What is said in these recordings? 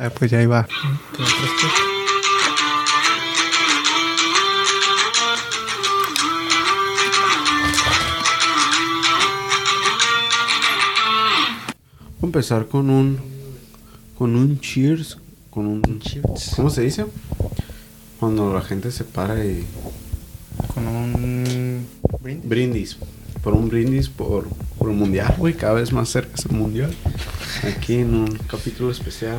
Ah, pues ya iba. Voy a empezar con un. Con un cheers. Con un. Cheers. ¿Cómo se dice? Cuando la gente se para y. Con un brindis. Brindis. Por un brindis por, por el mundial, güey. Cada vez más cerca es el mundial. Aquí en un capítulo especial.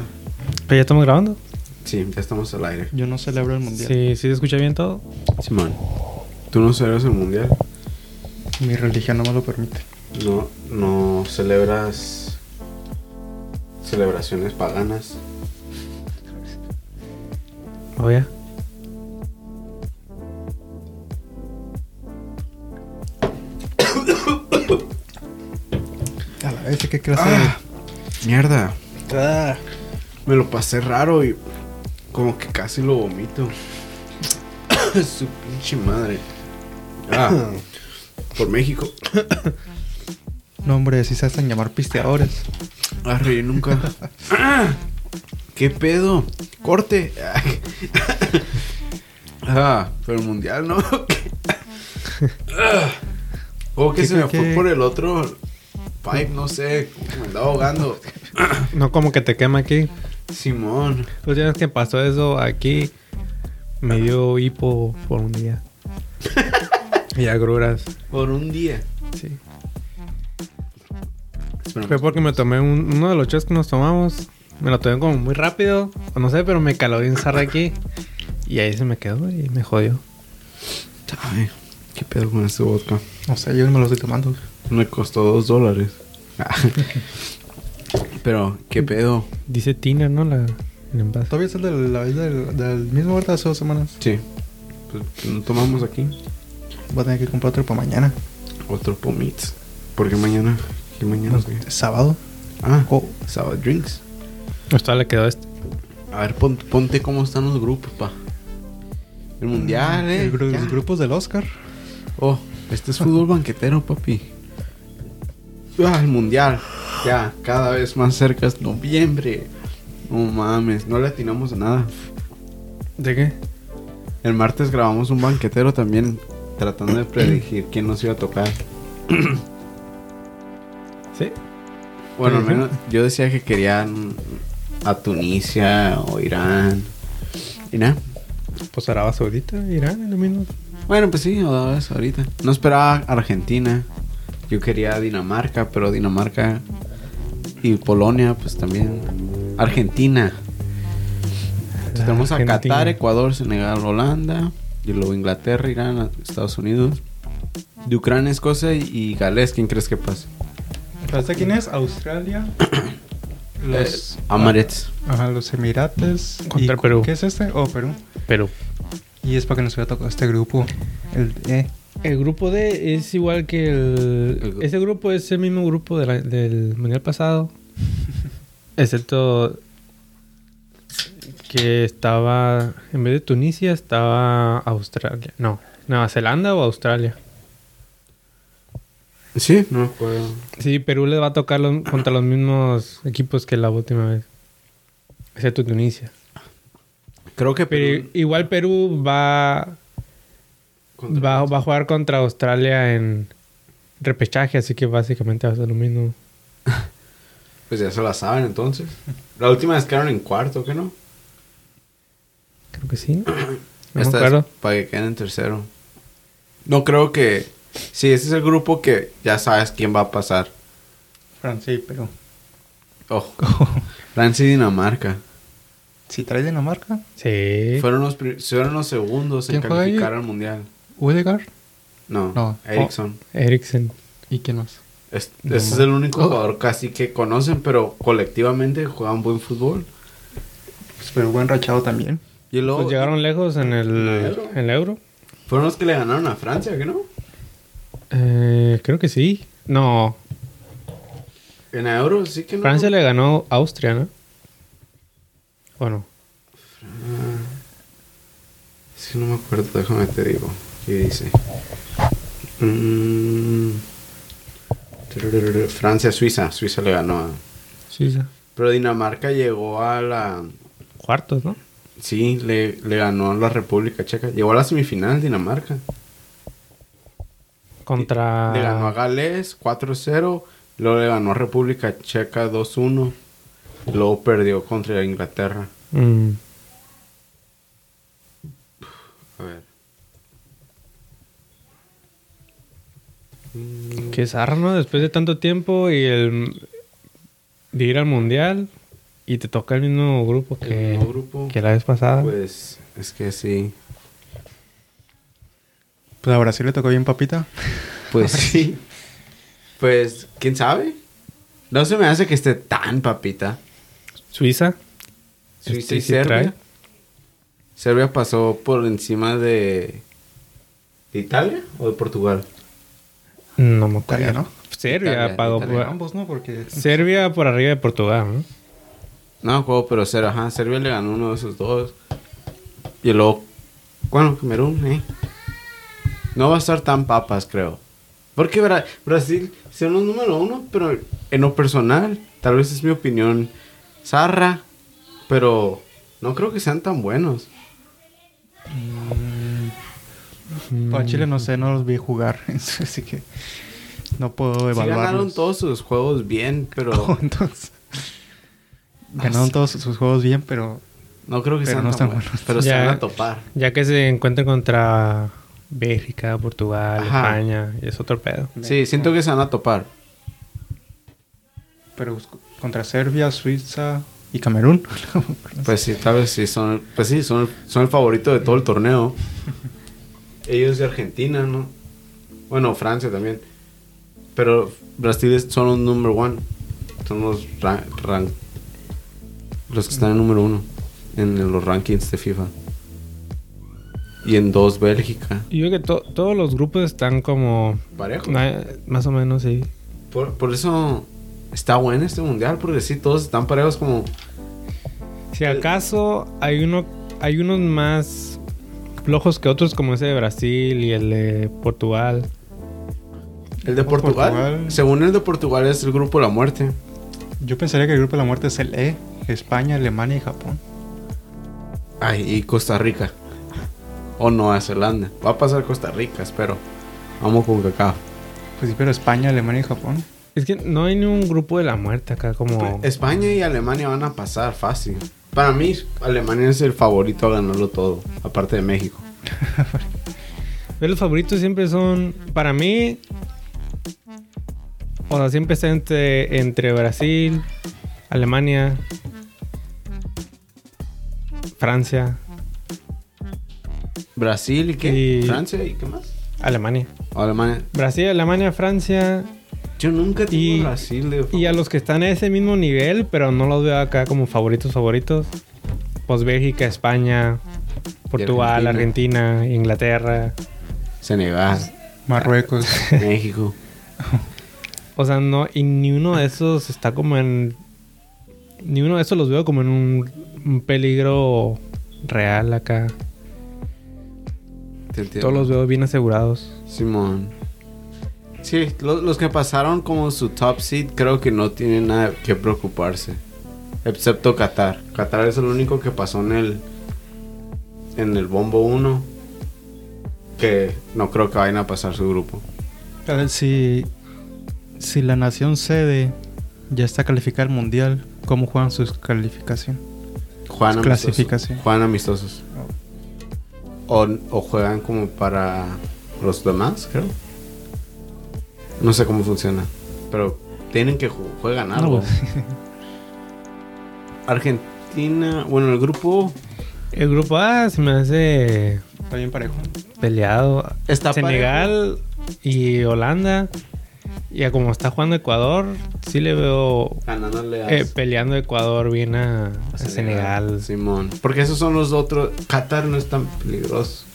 ¿Pero ya estamos grabando? Sí, ya estamos al aire. Yo no celebro el mundial. Sí, sí se escucha bien todo. Simón, ¿tú no celebras el mundial? Mi religión no me lo permite. No, no celebras celebraciones paganas. ¿O ya? A la vez, ¿qué clase Ah, mierda. de...? Ah. Me lo pasé raro y como que casi lo vomito. Su pinche madre. Ah, por México. No, hombre, sí se hacen llamar pisteadores. Arre, nunca. ¿Qué pedo? Corte. Ah, pero el mundial no. ¿Cómo que ¿Qué- se me fue por el otro pipe? No sé. Me andaba ahogando. No como que te quema aquí. Simón. Pues ya ves que pasó eso aquí. Me dio hipo por un día. y agruras. Por un día. Sí. Fue porque me tomé un- uno de los shots que nos tomamos. Me lo tomé como muy rápido. O no sé, pero me caló bien zarra aquí. Y ahí se me quedó y me jodió. Ay, ¿qué pedo con este vodka? No sé, yo no me lo estoy tomando. Me costó dos dólares. Pero, ¿qué pedo? Dice Tina, ¿no? La, el envase. ¿Todavía es el del, la- del, del mismo hace dos semanas? Sí. Pues no tomamos aquí. Voy a tener que comprar otro para mañana. Otro pomits. Porque mañana. ¿Qué mañana? No, es sábado. Ah, Oh. Sábado Drinks. Pues todavía le quedó este. A ver, pon- ponte cómo están los grupos, pa. El mundial, eh. El gru- ya. los grupos del Oscar. Oh, este es fútbol banquetero, papi. Ah, el mundial. Ya, cada vez más cerca es noviembre. No mames, no le atinamos a nada. ¿De qué? El martes grabamos un banquetero también tratando de predecir quién nos iba a tocar. Sí. Bueno, al menos yo decía que querían a Tunisia o Irán. Y nada. Pues Arabia Saudita, Irán, es lo mismo. Bueno, pues sí, eso ahorita. No esperaba Argentina. Yo quería Dinamarca, pero Dinamarca y Polonia, pues también. Argentina. Entonces, tenemos a Argentina. Qatar, Ecuador, Senegal, Holanda. Y luego Inglaterra, Irán, Estados Unidos. De Ucrania, Escocia y, Gales. ¿Quién crees que pase? ¿Sabes quién es? Australia. Los, Eh, Amarets. Ajá, los Emirates. Contra ¿Y cu- Perú. ¿Qué es este? Oh, Perú. Pero Y es para que nos hubiera tocado este grupo. El E. el grupo D es igual que el... Ese grupo es el mismo grupo de la- del mundial pasado. Excepto que estaba... En vez de Tunisia estaba Australia. No, Nueva Zelanda o Australia. Sí, no me acuerdo. Sí, Perú le va a tocar los- contra los mismos equipos que la última vez. Excepto Tunisia. Creo que Pero Perú- igual Perú va, va, va a jugar contra Australia en repechaje, así que básicamente va a ser lo mismo. Pues ya se la saben entonces. La última vez quedaron en cuarto, ¿qué no? Creo que sí. No Esta acuerdo. es para que queden en tercero. No creo que. Sí, ese es el grupo que ya sabes quién va a pasar. Francia y Perú. Oh, Francia y Dinamarca. Si trae Dinamarca, Sí. Fueron los, fueron los segundos en calificar al mundial. Udegar. No, No. Ericsson. Eriksen. ¿Y quién más? Es- No ese es el único Oh. jugador casi que conocen, pero colectivamente juegan buen fútbol. Pues Perú buen rachado también. Y luego Pues llegaron lejos en el, ¿En el Euro? en el Euro. fueron los que le ganaron a Francia, ¿qué no? Eh, creo que sí. No, En el Euro sí que no. Francia le ganó a Austria, ¿no? Bueno, Sí, no me acuerdo, déjame te digo. ¿Qué dice? Mm. Francia, Suiza. Suiza le ganó a. sí. Pero Dinamarca llegó a la... Cuartos, ¿no? Sí, le, le ganó a la República Checa. Llegó a la semifinal Dinamarca. Contra. Le ganó a Gales 4-0. Luego le ganó a República Checa 2-1. y Luego perdió contra Inglaterra. Mm, Qué zarra, ¿no? Después de tanto tiempo y el. de ir al mundial. Y te toca el mismo grupo El que, mismo grupo. que la vez pasada. Pues es que sí. Pues a Brasil le tocó bien papita. Pues sí. Pues, ¿quién sabe? No se me hace que esté tan papita. Suiza. Suiza Este y sí Serbia. trae. Serbia pasó por encima de... ¿De Italia o de Portugal? No me acuerdo. Italia, ¿no? Serbia Italia, pagó Italia. por- Ambos, ¿no? Porque Serbia por arriba de Portugal, ¿no? No acuerdo, pero Serbia, ajá, Serbia le ganó uno de esos dos. Y luego, bueno, Camerún, eh. No va a estar tan papas, creo. Porque Bra- Brasil son los número uno, pero en lo personal, tal vez es mi opinión zarra, pero no creo que sean tan buenos. Para Chile no sé, no los vi jugar. Así que no puedo Sí evaluarlos. ganaron todos sus juegos bien, pero Entonces, ganaron todos sus juegos bien, pero no creo que Pero sean no están buenos. buenos. Pero se Ya. van a topar. Ya que se encuentran contra Bélgica, Portugal, Ajá. España, y es otro pedo. Sí, siento que se van a topar. pero contra Serbia, Suiza y Camerún. Pues sí, tal vez sí son, pues sí, son, son el favorito de todo el torneo. Ellos de Argentina, ¿no? Bueno, Francia también. Pero Brasil es- son los number one. Son los ra- ran- los que están en número uno en los rankings de FIFA. Y en dos Bélgica. Y yo creo que to- todos los grupos están como... Parejo. na- Más o menos, sí. Por, por eso está bueno este mundial, porque sí, todos están parejos como... Si acaso hay uno hay unos más flojos que otros, como ese de Brasil y el de Portugal. El de Por Portugal, Portugal. según el de Portugal es el grupo de la muerte. Yo pensaría que el grupo de la muerte es el E, España, Alemania y Japón. Ay, y Costa Rica. O Nueva Zelanda. Va a pasar Costa Rica, espero. Vamos con cacao. Pues sí, pero España, Alemania y Japón. Es que no hay ni un grupo de la muerte acá como... España y Alemania van a pasar fácil. Para mí, Alemania es el favorito a ganarlo todo, aparte de México. Los favoritos siempre son, para mí, o sea, siempre está entre, entre Brasil, Alemania, Francia, Brasil y qué? Y- Francia y qué más? Alemania. Alemania. Brasil, Alemania, Francia Yo nunca tengo Y- Brasil de y a los que están a ese mismo nivel, pero no los veo acá como favoritos favoritos. Pues Bélgica, España, Portugal, Argentina, Inglaterra. Senegal, Marruecos. México. O sea, no, y ni uno de esos está como en. Ni uno de esos los veo como en un, un peligro real acá. Te entiendo. Todos los veo bien asegurados. Simón. Sí, lo- los, que pasaron como su top seed creo que no tienen nada que preocuparse. Excepto Qatar. Qatar es el único que pasó en el en el bombo 1 que no creo que vayan a pasar su grupo. A ver, si, si la nación sede ya está calificada al mundial, ¿cómo juegan su calificación? Juegan amistosos. Clasificación. Juegan amistosos. O, o juegan como para los demás, creo. No sé cómo funciona. Pero tienen que ju- juegan algo. No, pues, Argentina, bueno, el grupo El grupo A se me hace está bien parejo. peleado. Está Senegal y Holanda. Y a como está jugando Ecuador, sí le veo eh, peleando Ecuador bien a, a Senegal. Simón. Porque esos son los otros. Qatar no es tan peligroso.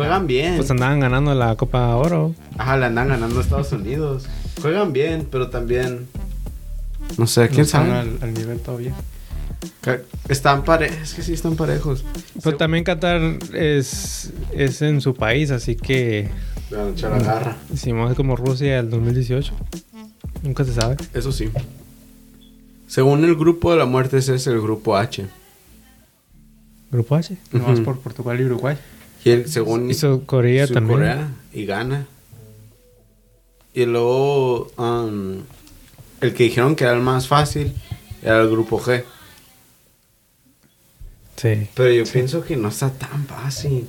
Juegan bien. Pues andaban ganando la Copa Oro. Ajá, le andan ganando a Estados Unidos. Juegan bien, pero también. No sé, quién No están sabe. Al, al nivel todavía. Están parejos. Es que sí están parejos. Pero también Qatar es, es en su país, así que a echar la garra. hicimos como Rusia del 2018. Nunca se sabe. Eso sí. Según el grupo de la muerte, ese es el grupo H. Grupo H. Vamos Ujú. por Portugal y Uruguay. Y el, según Hizo Corea también. Corea y gana. Y luego um, el que dijeron que era el más fácil era el grupo G. Sí. Pero yo pienso que no está tan fácil.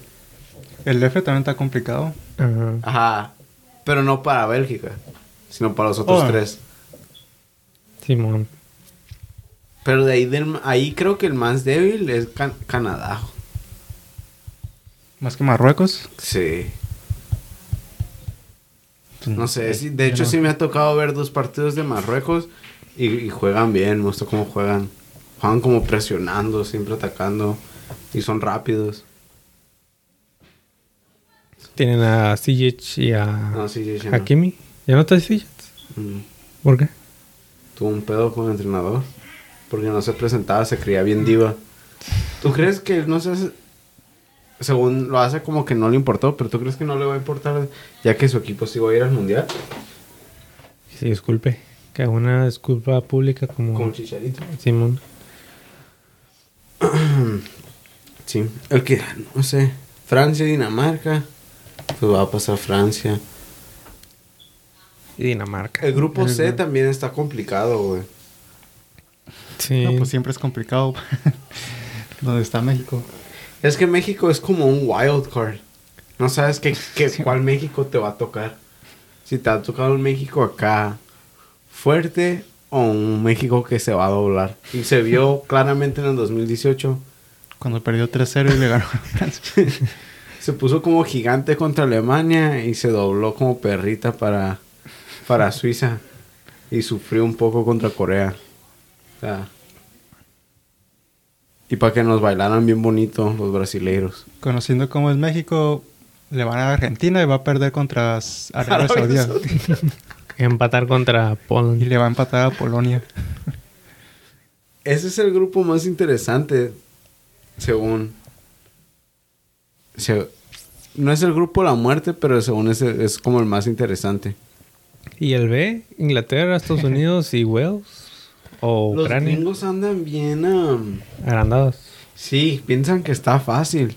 El F también está complicado. Ajá. Ajá. Pero no para Bélgica, sino para los otros Oh. tres. Simón. Pero de ahí, del, ahí creo que el más débil es Can- Canadá. Más que Marruecos. Sí. pues, No sé, sí, de hecho no- sí me ha tocado ver dos partidos de Marruecos y, y juegan bien, me gusta cómo juegan. Juegan como presionando, siempre atacando y son rápidos. Tienen a Sijic y a No, sí, sí, sí, no. Hakimi. ¿Ya no está Sijic? Mm. ¿Por qué? Tuvo un pedo con el entrenador porque no se presentaba, se creía bien diva. ¿Tú crees que no sé, según lo hace como que no le importó, pero tú crees que no le va a importar ya que su equipo sí va a ir al mundial? Sí, disculpe. Que haga una disculpa pública como Con Chicharito. Simón. Sí, el que, no sé, Francia y Dinamarca, pues va a pasar Francia. Y Dinamarca. El grupo C El- también está complicado, güey. Sí. No, pues siempre es complicado. Donde está México. Es que México es como un wild card. No sabes qué, qué- cuál México te va a tocar. Si te ha tocado un México acá fuerte o un México que se va a doblar. Y se vio claramente en el 2018. Cuando perdió 3-0 y le ganó. Se puso como gigante contra Alemania y se dobló como perrita para, para Suiza. Y sufrió un poco contra Corea. O sea, y para que nos bailaran bien bonito los brasileiros. Conociendo cómo es México, le van a Argentina y va a perder contra Arabia Saudita. Empatar contra Y Poland. le va a empatar a Polonia. Ese es el grupo más interesante, según... se- no es el grupo de la muerte, pero según es, es como el más interesante. Y el B, Inglaterra, Estados Unidos y Wales. O Los Ucrania. gringos andan bien... um, Agrandados. Sí, piensan que está fácil.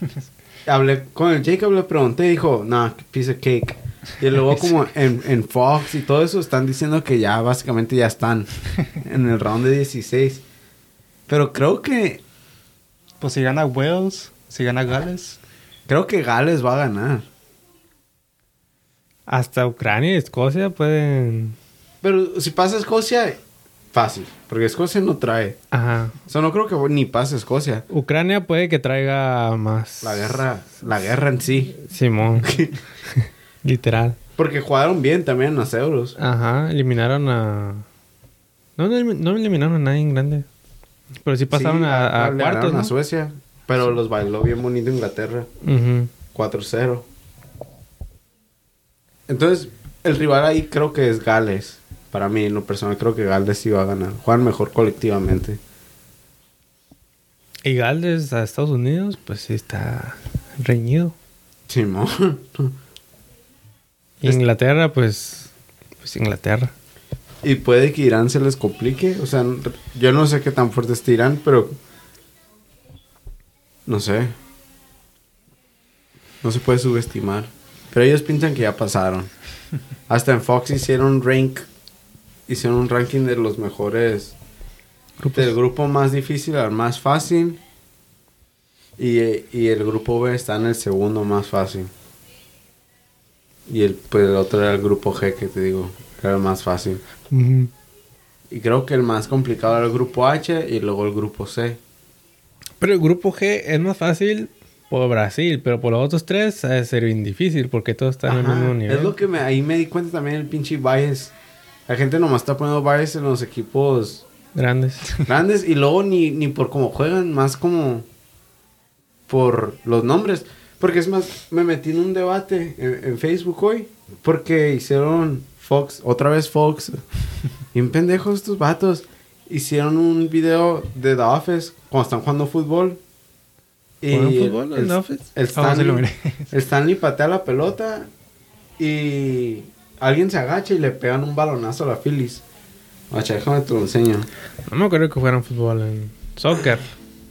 Hablé con el Jacob, le pregunté, dijo, nah, piece of cake. Y luego como en, en Fox y todo eso están diciendo que ya básicamente ya están en el round de 16. Pero creo que, Pues si gana Wales, si gana Gales. creo que Gales va a ganar. Hasta Ucrania y Escocia pueden. Pero si pasa Escocia, fácil. Porque Escocia no trae. Ajá. O sea, no creo que ni pase Escocia. Ucrania puede que traiga más. La guerra, la guerra en sí. Simón. Literal. Porque jugaron bien también en los euros. Ajá. Eliminaron a. No, no, no eliminaron a nadie en grande. Pero sí pasaron Sí, a, a le cuartos, a Suecia. Pero los bailó bien bonito Inglaterra. Ujú. 4-0. Entonces, el rival ahí creo que es Gales. Para mí, en lo personal, creo que Gales sí va a ganar. Juegan mejor colectivamente. Y Gales a Estados Unidos, pues sí está reñido. Simón. Inglaterra, pues. Pues Inglaterra. y puede que Irán se les complique. O sea, yo no sé qué tan fuerte está Irán, pero. No sé. No se puede subestimar. Pero ellos piensan que ya pasaron. Hasta en Fox hicieron rank. Hicieron un ranking de los mejores. Del grupo más difícil al más fácil. Y, y el grupo B está en el segundo más fácil. Y el, pues el otro era el grupo G, que te digo, que era el más fácil. Y creo que el más complicado era el grupo H y luego el grupo C. Pero el grupo G es más fácil por Brasil, pero por los otros tres ha de ser bien difícil porque todos están en el mismo nivel. Es lo que me, ahí me di cuenta también el pinche bias. La gente nomás está poniendo bias en los equipos Grandes. grandes y luego ni, ni por cómo juegan, más como por los nombres. Porque es más, me metí en un debate en, en Facebook hoy porque hicieron Fox, otra vez Fox. Bien pendejos estos vatos. Hicieron un video de The Office cuando están jugando fútbol. ¿Juegan el- fútbol en el- The Office? El Ah, Stanley, el Stanley patea la pelota y alguien se agacha y le pegan un balonazo a la Phillies. Guacha, déjame te lo enseño. No me acuerdo que fueran fútbol en soccer.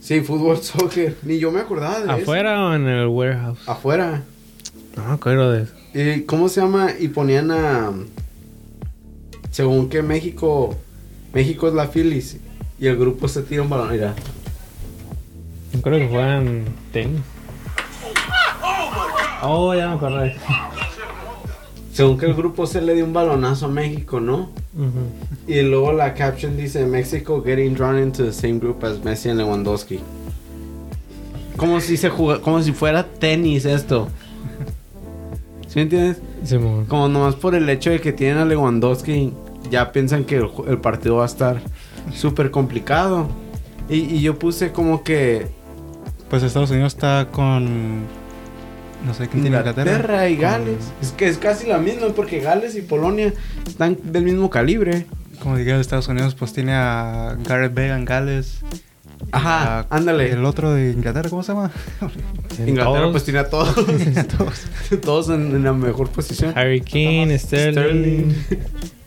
Sí, fútbol, soccer. Ni yo me acordaba de eso. ¿Afuera o en el warehouse? Afuera. No me acuerdo de eso. ¿Y cómo se llama? Y ponían a. Según que México. México es la Phillies. Y el grupo se tira un balón. Mira. Yo creo que fueran tenis. Oh, ya me acordé. Según que el grupo se le dio un balonazo a México, ¿no? Y luego la caption dice México getting drawn into the same group as Messi and Lewandowski. Como si se juga- como si fuera tenis esto. ¿Sí me entiendes? Como nomás por el hecho de que tienen a Lewandowski, ya piensan que el, partido va a estar súper complicado. Y, y yo puse como que Pues Estados Unidos está con. No sé quién tiene Inglaterra, Inglaterra. y Con- Gales. Es que es casi la misma porque Gales y Polonia están del mismo calibre. Como diga Estados Unidos, pues tiene a Gareth Bale en Gales. Ajá, a- ándale. El otro de Inglaterra, ¿cómo se llama? Inglaterra Todos. pues tiene a todos. todos en, en la mejor posición. Harry Kane, Sterling.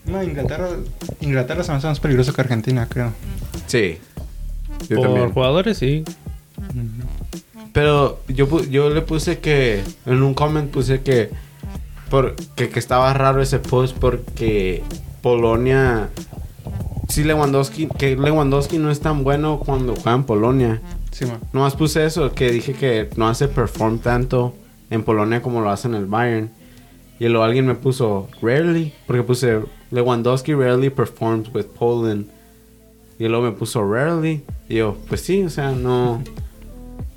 No, Inglaterra. Inglaterra se me hace más peligroso que Argentina, creo. Sí. Yo Por también. jugadores, sí. Pero yo, yo le puse que... En un comment puse que... Por, que, que estaba raro ese post porque Polonia... Sí, Lewandowski... Que Lewandowski no es tan bueno cuando juega en Polonia. Sí, man. Nomás puse eso, que dije que no hace perform tanto en Polonia como lo hace en el Bayern. Y luego alguien me puso rarely, porque puse Lewandowski rarely performs with Poland. Y luego me puso rarely. Y yo, pues sí, o sea, no.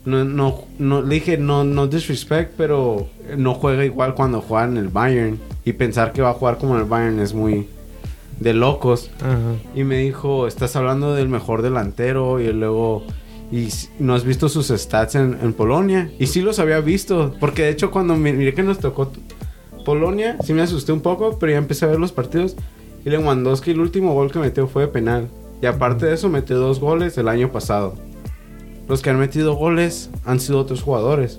No, no, no, le dije no, no disrespect, pero no juega igual cuando juega en el Bayern. Y pensar que va a jugar como en el Bayern es muy de locos. Ajá. Y me dijo, estás hablando del mejor delantero y luego... Y no has visto sus stats en, en Polonia. Y sí los había visto. Porque de hecho cuando mi- miré que nos tocó Polonia, sí me asusté un poco, pero ya empecé a ver los partidos. Y Lewandowski el último gol que metió fue de penal. Y aparte de eso metió dos goles el año pasado. Los que han metido goles han sido otros jugadores.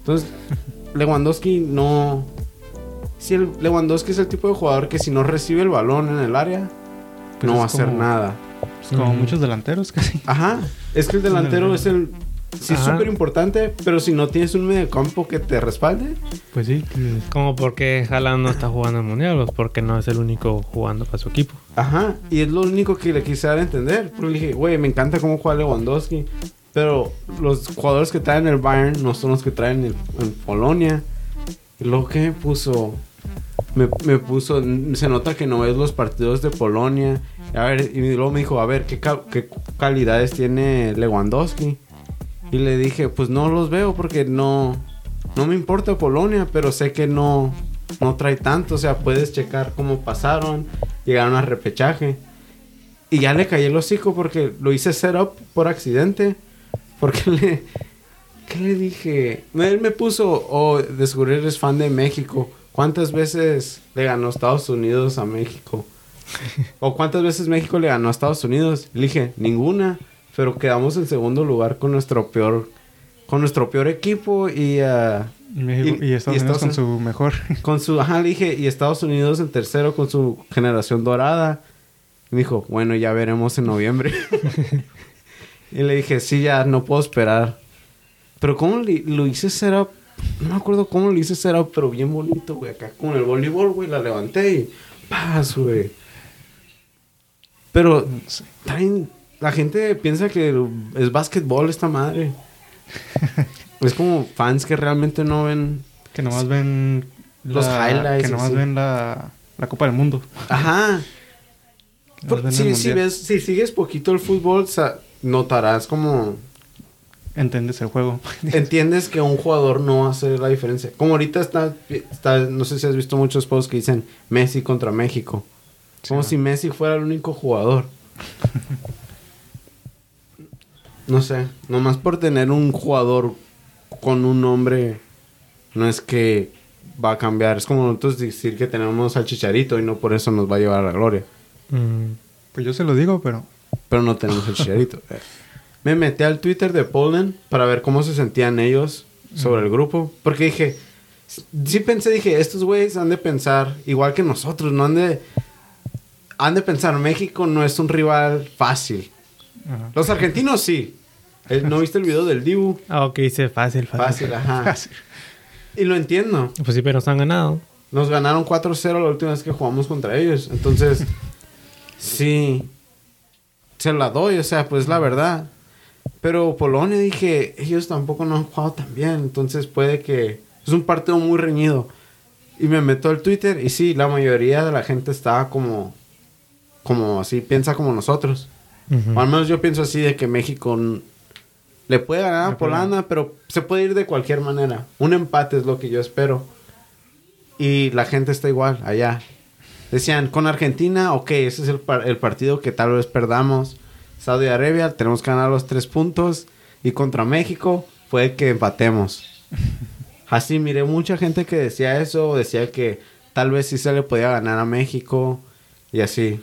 Entonces, Lewandowski no... Si el Lewandowski es el tipo de jugador que si no recibe el balón en el área, Pues no va a hacer como- nada. Pues como Ujú. muchos delanteros casi. Ajá. Es que el delantero es el. Sí, es súper importante, pero si no tienes un mediocampo que te respalde. Pues sí. Como porque Haaland no está jugando el mundial, pues porque no es el único jugando para su equipo. Ajá. Y es lo único que le quise dar a entender. Porque le dije, güey, me encanta cómo juega Lewandowski. Pero los jugadores que traen el Bayern no son los que traen el, en Polonia. Y luego que me puso. Me, me puso. Se nota que no ves los partidos de Polonia. A ver, y luego me dijo, a ver, ¿qué, qué calidades tiene Lewandowski? Y le dije, pues no los veo porque no. No me importa Polonia, pero sé que no. No trae tanto. O sea, puedes checar cómo pasaron. Llegaron a repechaje. Y ya le caí el hocico porque lo hice setup por accidente. Porque le. ¿Qué le dije? Él me puso, oh, descubrir eres fan de México. ¿Cuántas veces le ganó Estados Unidos a México? ¿O cuántas veces México le ganó a Estados Unidos? Le dije, ninguna. Pero quedamos en segundo lugar con nuestro peor. Con nuestro peor equipo y Y, México- Y- y Estados y Unidos con su mejor. con su, ajá, le dije, y Estados Unidos en tercero con su generación dorada. Y me dijo, bueno, ya veremos en noviembre. y le dije, sí, ya no puedo esperar. Pero cómo le- lo hice setup, no me acuerdo cómo lo hice setup, pero bien bonito, güey. Acá con el voleibol, güey, la levanté y paz, güey. Pero traen, la gente piensa que es básquetbol esta madre. es como fans que realmente no ven Que nomás ven. Los la- highlights, Que nomás así. ven la, la Copa del Mundo. Ajá. Por- ven si, ves, si sigues poquito el fútbol, sa- notarás como Entiendes el juego. entiendes que un jugador no va a hacer la diferencia. Como ahorita está, está no sé si has visto muchos posts que dicen Messi contra México. Como si Messi fuera el único jugador. no sé, nomás por tener un jugador con un nombre no es que va a cambiar. Es como nosotros decir que tenemos al Chicharito y no por eso nos va a llevar a la gloria. Mm. Pues yo se lo digo, pero. Pero no tenemos el chicharito. Me metí al Twitter de Poland para ver cómo se sentían ellos sobre el grupo. Porque dije, sí pensé, dije, estos güeyes han de pensar igual que nosotros, no han de... han de pensar, México no es un rival fácil. Ajá. Los argentinos sí. Eh, ¿No viste el video del Dibu? Ah, ok, dice fácil, fácil. Fácil, ajá. Y lo entiendo. Pues sí, pero nos han ganado. Nos ganaron 4-0 la última vez que jugamos contra ellos. Entonces, sí. Se la doy, o sea, pues la verdad. Pero Polonia, dije, ellos tampoco no han jugado tan bien. Entonces puede que... Es un partido muy reñido. Y me meto al Twitter y sí, la mayoría de la gente estaba como... Como así, piensa como nosotros. Ujú. O al menos yo pienso así de que México le puede ganar a Polanda, pero se puede ir de cualquier manera. Un empate es lo que yo espero. Y la gente está igual allá. Decían, con Argentina, ok, ese es el, par- el partido que tal vez perdamos. Saudi Arabia, tenemos que ganar los tres puntos. Y contra México, puede que empatemos. Así, miré mucha gente que decía eso, decía que tal vez sí se le podía ganar a México. Y así.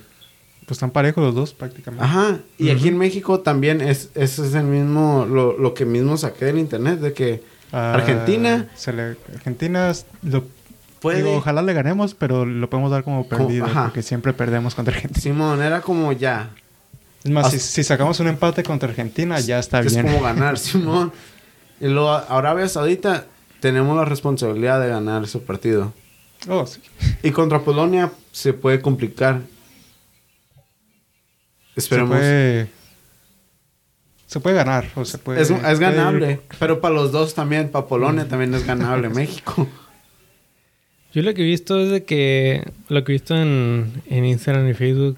Pues están parejos los dos prácticamente. Ajá, y aquí en México también es, ese es el mismo, lo, lo que mismo saqué del internet, de que Ah, Argentina se le- Argentina lo, puede... digo, ojalá le ganemos, pero lo podemos dar como Como- perdido. ajá. porque siempre perdemos contra Argentina. Simón, era como ya, Es más, si, As- si sacamos un empate contra Argentina, ya está es bien. como ganar, Simón. Y luego, Arabia Saudita, tenemos la responsabilidad de ganar ese partido. Oh, sí. Y contra Polonia se puede complicar. Esperemos. Se puede, se puede ganar. O se puede, es, es puede- ganable, pero para los dos también, para Polonia también es ganable México. Yo lo que he visto es de que... Lo que he visto en, en Instagram y Facebook...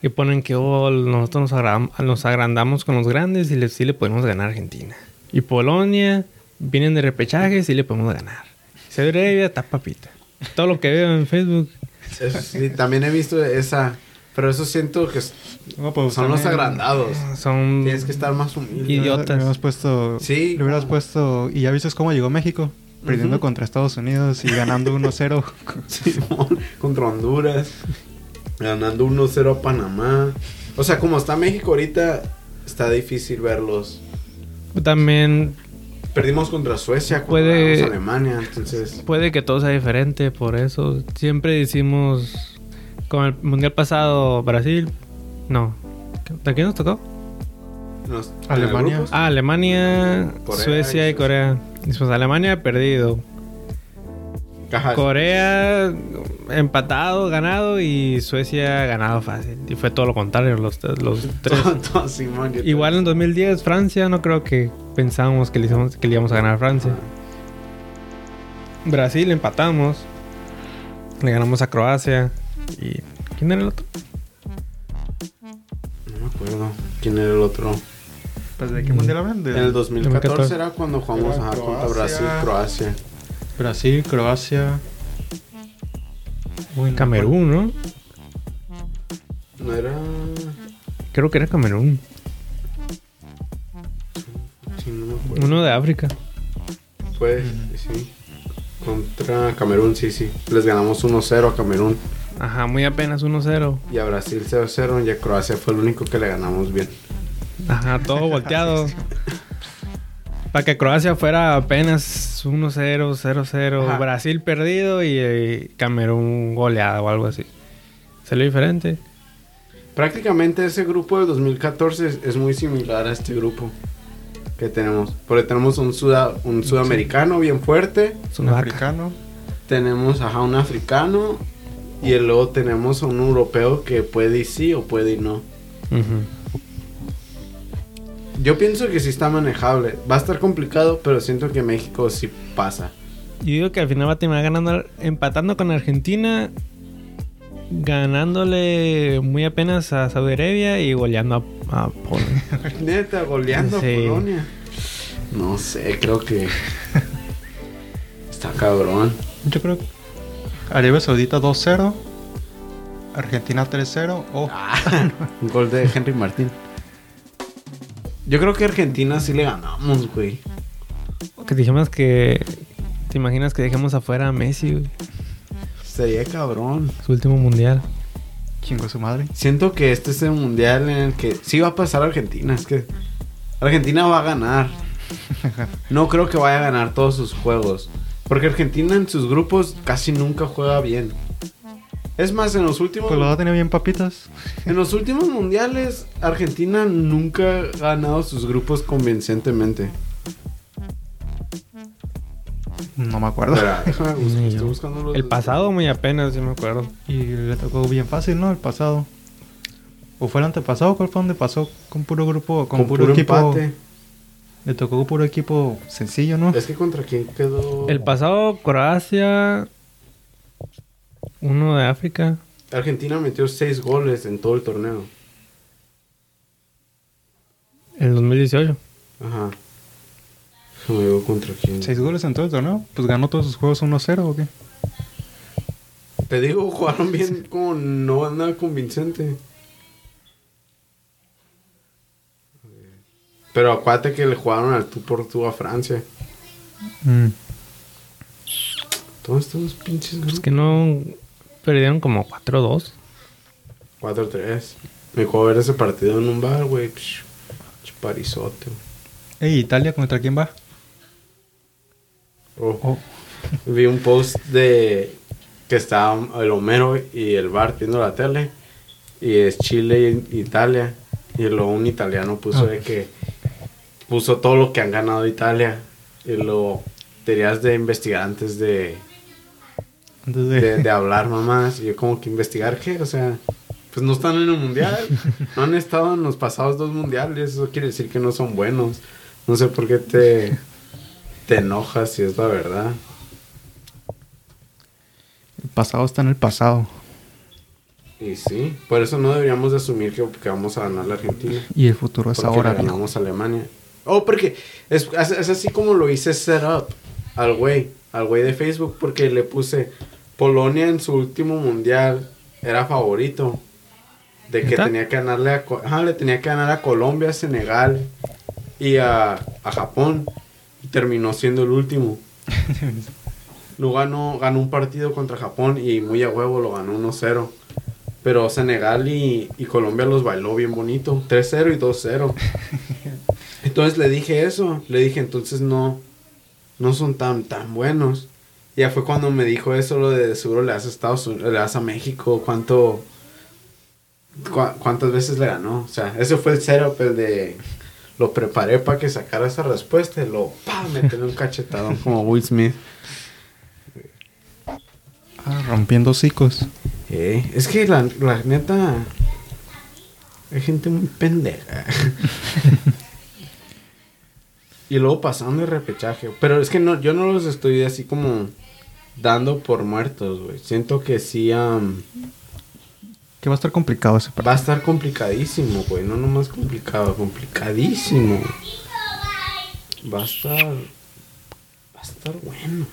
Que ponen que oh, nosotros nos, agra- nos agrandamos con los grandes y le, sí le podemos ganar a Argentina. Y Polonia... Vienen de repechaje y sí le podemos ganar. Saudi Arabia está papita. Todo lo que veo en Facebook... Sí, también he visto esa, pero eso siento que No, pues son los agrandados. Son... Tienes que estar más humilde. Idiotas. Le hubieras puesto. Sí. Le hubieras puesto. Y ya viste cómo llegó México. Perdiendo contra Estados Unidos y ganando 1-0. Simón, contra Honduras, ganando 1-0 a Panamá. O sea, como está México ahorita, está difícil verlos. También Perdimos contra Suecia, Puede- puede a Alemania, entonces Puede que todo sea diferente, por eso siempre decimos, con el mundial pasado, Brasil, no, ¿de quién nos tocó? nos- Alemania. Ah, Alemania, Corea Suecia y y Corea. Pues Alemania ha perdido. Ajá. Corea empatado, ganado y Suecia ganado fácil. Y fue todo lo contrario, los, los tres. Todo- todo, Simón, Igual en 2010 Francia, no creo que pensábamos que le, íbamos- que le íbamos a ganar a Francia. Brasil empatamos. Le ganamos a Croacia. ¿Y quién era el otro? No me acuerdo quién era el otro. Pues, ¿De qué mundial hablan? De En el 2014 2014 era cuando jugamos Era ajá, contra. Brasil, Croacia. Brasil, Croacia. Uy, no Camerún, ¿no? No era. Creo que era Camerún. Sí, no me acuerdo. Uno de África. Fue, sí. Contra Camerún, sí, sí. Les ganamos 1-0 a Camerún. Ajá, muy apenas 1-0. Y a Brasil 0-0. Y a Croacia fue el único que le ganamos bien. Ajá, todo volteado. Para que Croacia fuera apenas 1-0, 0-0. Ajá. Brasil perdido y eh, Camerún goleada o algo así. Salió diferente. Prácticamente ese grupo de 2014 es, es muy similar a este grupo que tenemos. Porque tenemos un, suda- un sudamericano bien fuerte. Africano. Tenemos ajá, un africano. Y luego tenemos a un europeo que puede ir sí o puede ir no. Ujú. Yo pienso que sí está manejable. Va a estar complicado, pero siento que México sí pasa. Yo digo que al final va a terminar ganando, empatando con Argentina, ganándole muy apenas a Saudi Arabia y goleando a, a Polonia. Neta, goleando Sí. a Polonia. No sé, creo que. Está cabrón. Yo creo que Arabia Saudita 2-0. Argentina 3-0. Oh, Ah, un gol de Henry Martín. Yo creo que Argentina sí le ganamos, güey. que dijimos que... ¿Te imaginas que dejemos afuera a Messi, güey? Sería cabrón. Su último mundial. chingo su madre. Siento que este es el mundial en el que sí va a pasar Argentina. Es que Argentina va a ganar. No creo que vaya a ganar todos sus juegos. Porque Argentina en sus grupos casi nunca juega bien. Es más, en los últimos... Pues lo va a tener bien papitas. En los últimos mundiales, Argentina nunca ha ganado sus grupos convincentemente. No me acuerdo. Espera, déjame buscar, Ni estoy yo. buscando los- El pasado muy apenas, yo me acuerdo. Y le tocó bien fácil, ¿no? El pasado. ¿O fue el antepasado? ¿Cuál fue donde pasó? Con puro grupo, con, Con puro, puro equipo. empate. Le tocó puro equipo sencillo, ¿no? Es que contra quién quedó... El pasado, Croacia. Uno de África. Argentina metió seis goles en todo el torneo. El 2018. Aja. Déjame ver contra quién. Seis goles en todo el torneo. Pues ganó todos sus juegos 1-0 o qué. Te digo, jugaron bien como no nada convincente. Pero acuérdate que le jugaron al tú por tú a Francia. Mm. Todos estos pinches Es grupos. que no. Perdieron como 4-2. 4-3. Me acuerdo ver ese partido en un bar, güey. Psh, Chuparizote. Ey, ¿Italia contra quién va? Oh. Oh. Vi un post de que estaba el Homero y el bar viendo la tele. Y es Chile y Italia. Y luego un italiano puso Ah. de que puso todo lo que han ganado Italia. Y lo tenías de investigar antes de, Antes de... de, de hablar mamás. Y yo como que investigar qué, o sea, pues no están en el mundial. No han estado en los pasados dos mundiales. Eso quiere decir que no son buenos. No sé por qué te, te enojas si es la verdad. El pasado está en el pasado. Y sí, por eso no deberíamos de asumir que, que vamos a ganar la Argentina. Y el futuro es Porque ahora, ganamos a Alemania. Oh, porque es, es, es así como lo hice setup al güey, al güey de Facebook, porque le puse Polonia en su último mundial era favorito. De que tenía que ganarle a, ajá, le tenía que ganar a Colombia, a Senegal y a, a Japón. Y terminó siendo el último. No ganó, ganó un partido contra Japón y muy a huevo lo ganó 1-0. Pero Senegal y, y Colombia los bailó bien bonito. 3-0 y 2-0. Entonces le dije eso. Le dije, entonces no, no son tan, tan buenos. Ya fue cuando me dijo eso, lo de seguro le das a Estados Unidos, le das a México, cuánto, cuántas veces le ganó. O sea, ese fue el setup, el de, lo preparé para que sacara esa respuesta y lo, pa, meterle un cachetadón como Will Smith. Ah, rompiendo hocicos. Eh, es que la, la neta, hay gente muy pendeja. y luego pasando el repechaje. Pero es que no, yo no los estoy así como dando por muertos, güey. Siento que sí am, Que va a estar complicado ese partido. va a estar complicadísimo, güey. No nomás complicado, complicadísimo. Va a estar... Va a estar bueno.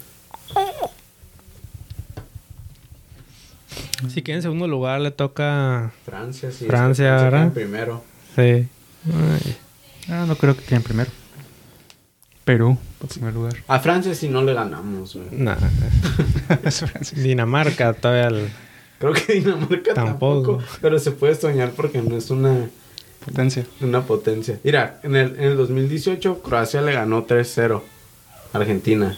Si queda en segundo lugar, le toca. Francia, sí. Francia, Primero. Sí. Ay. Ah, no creo que queden primero. Perú, por primer lugar. A Francia sí no le ganamos, güey. Nah. Dinamarca todavía. el- Creo que Dinamarca tampoco. Tampoco. pero se puede soñar porque no es una, Potencia. una potencia. Mira, en el, en el 2018 Croacia le ganó 3-0 a Argentina,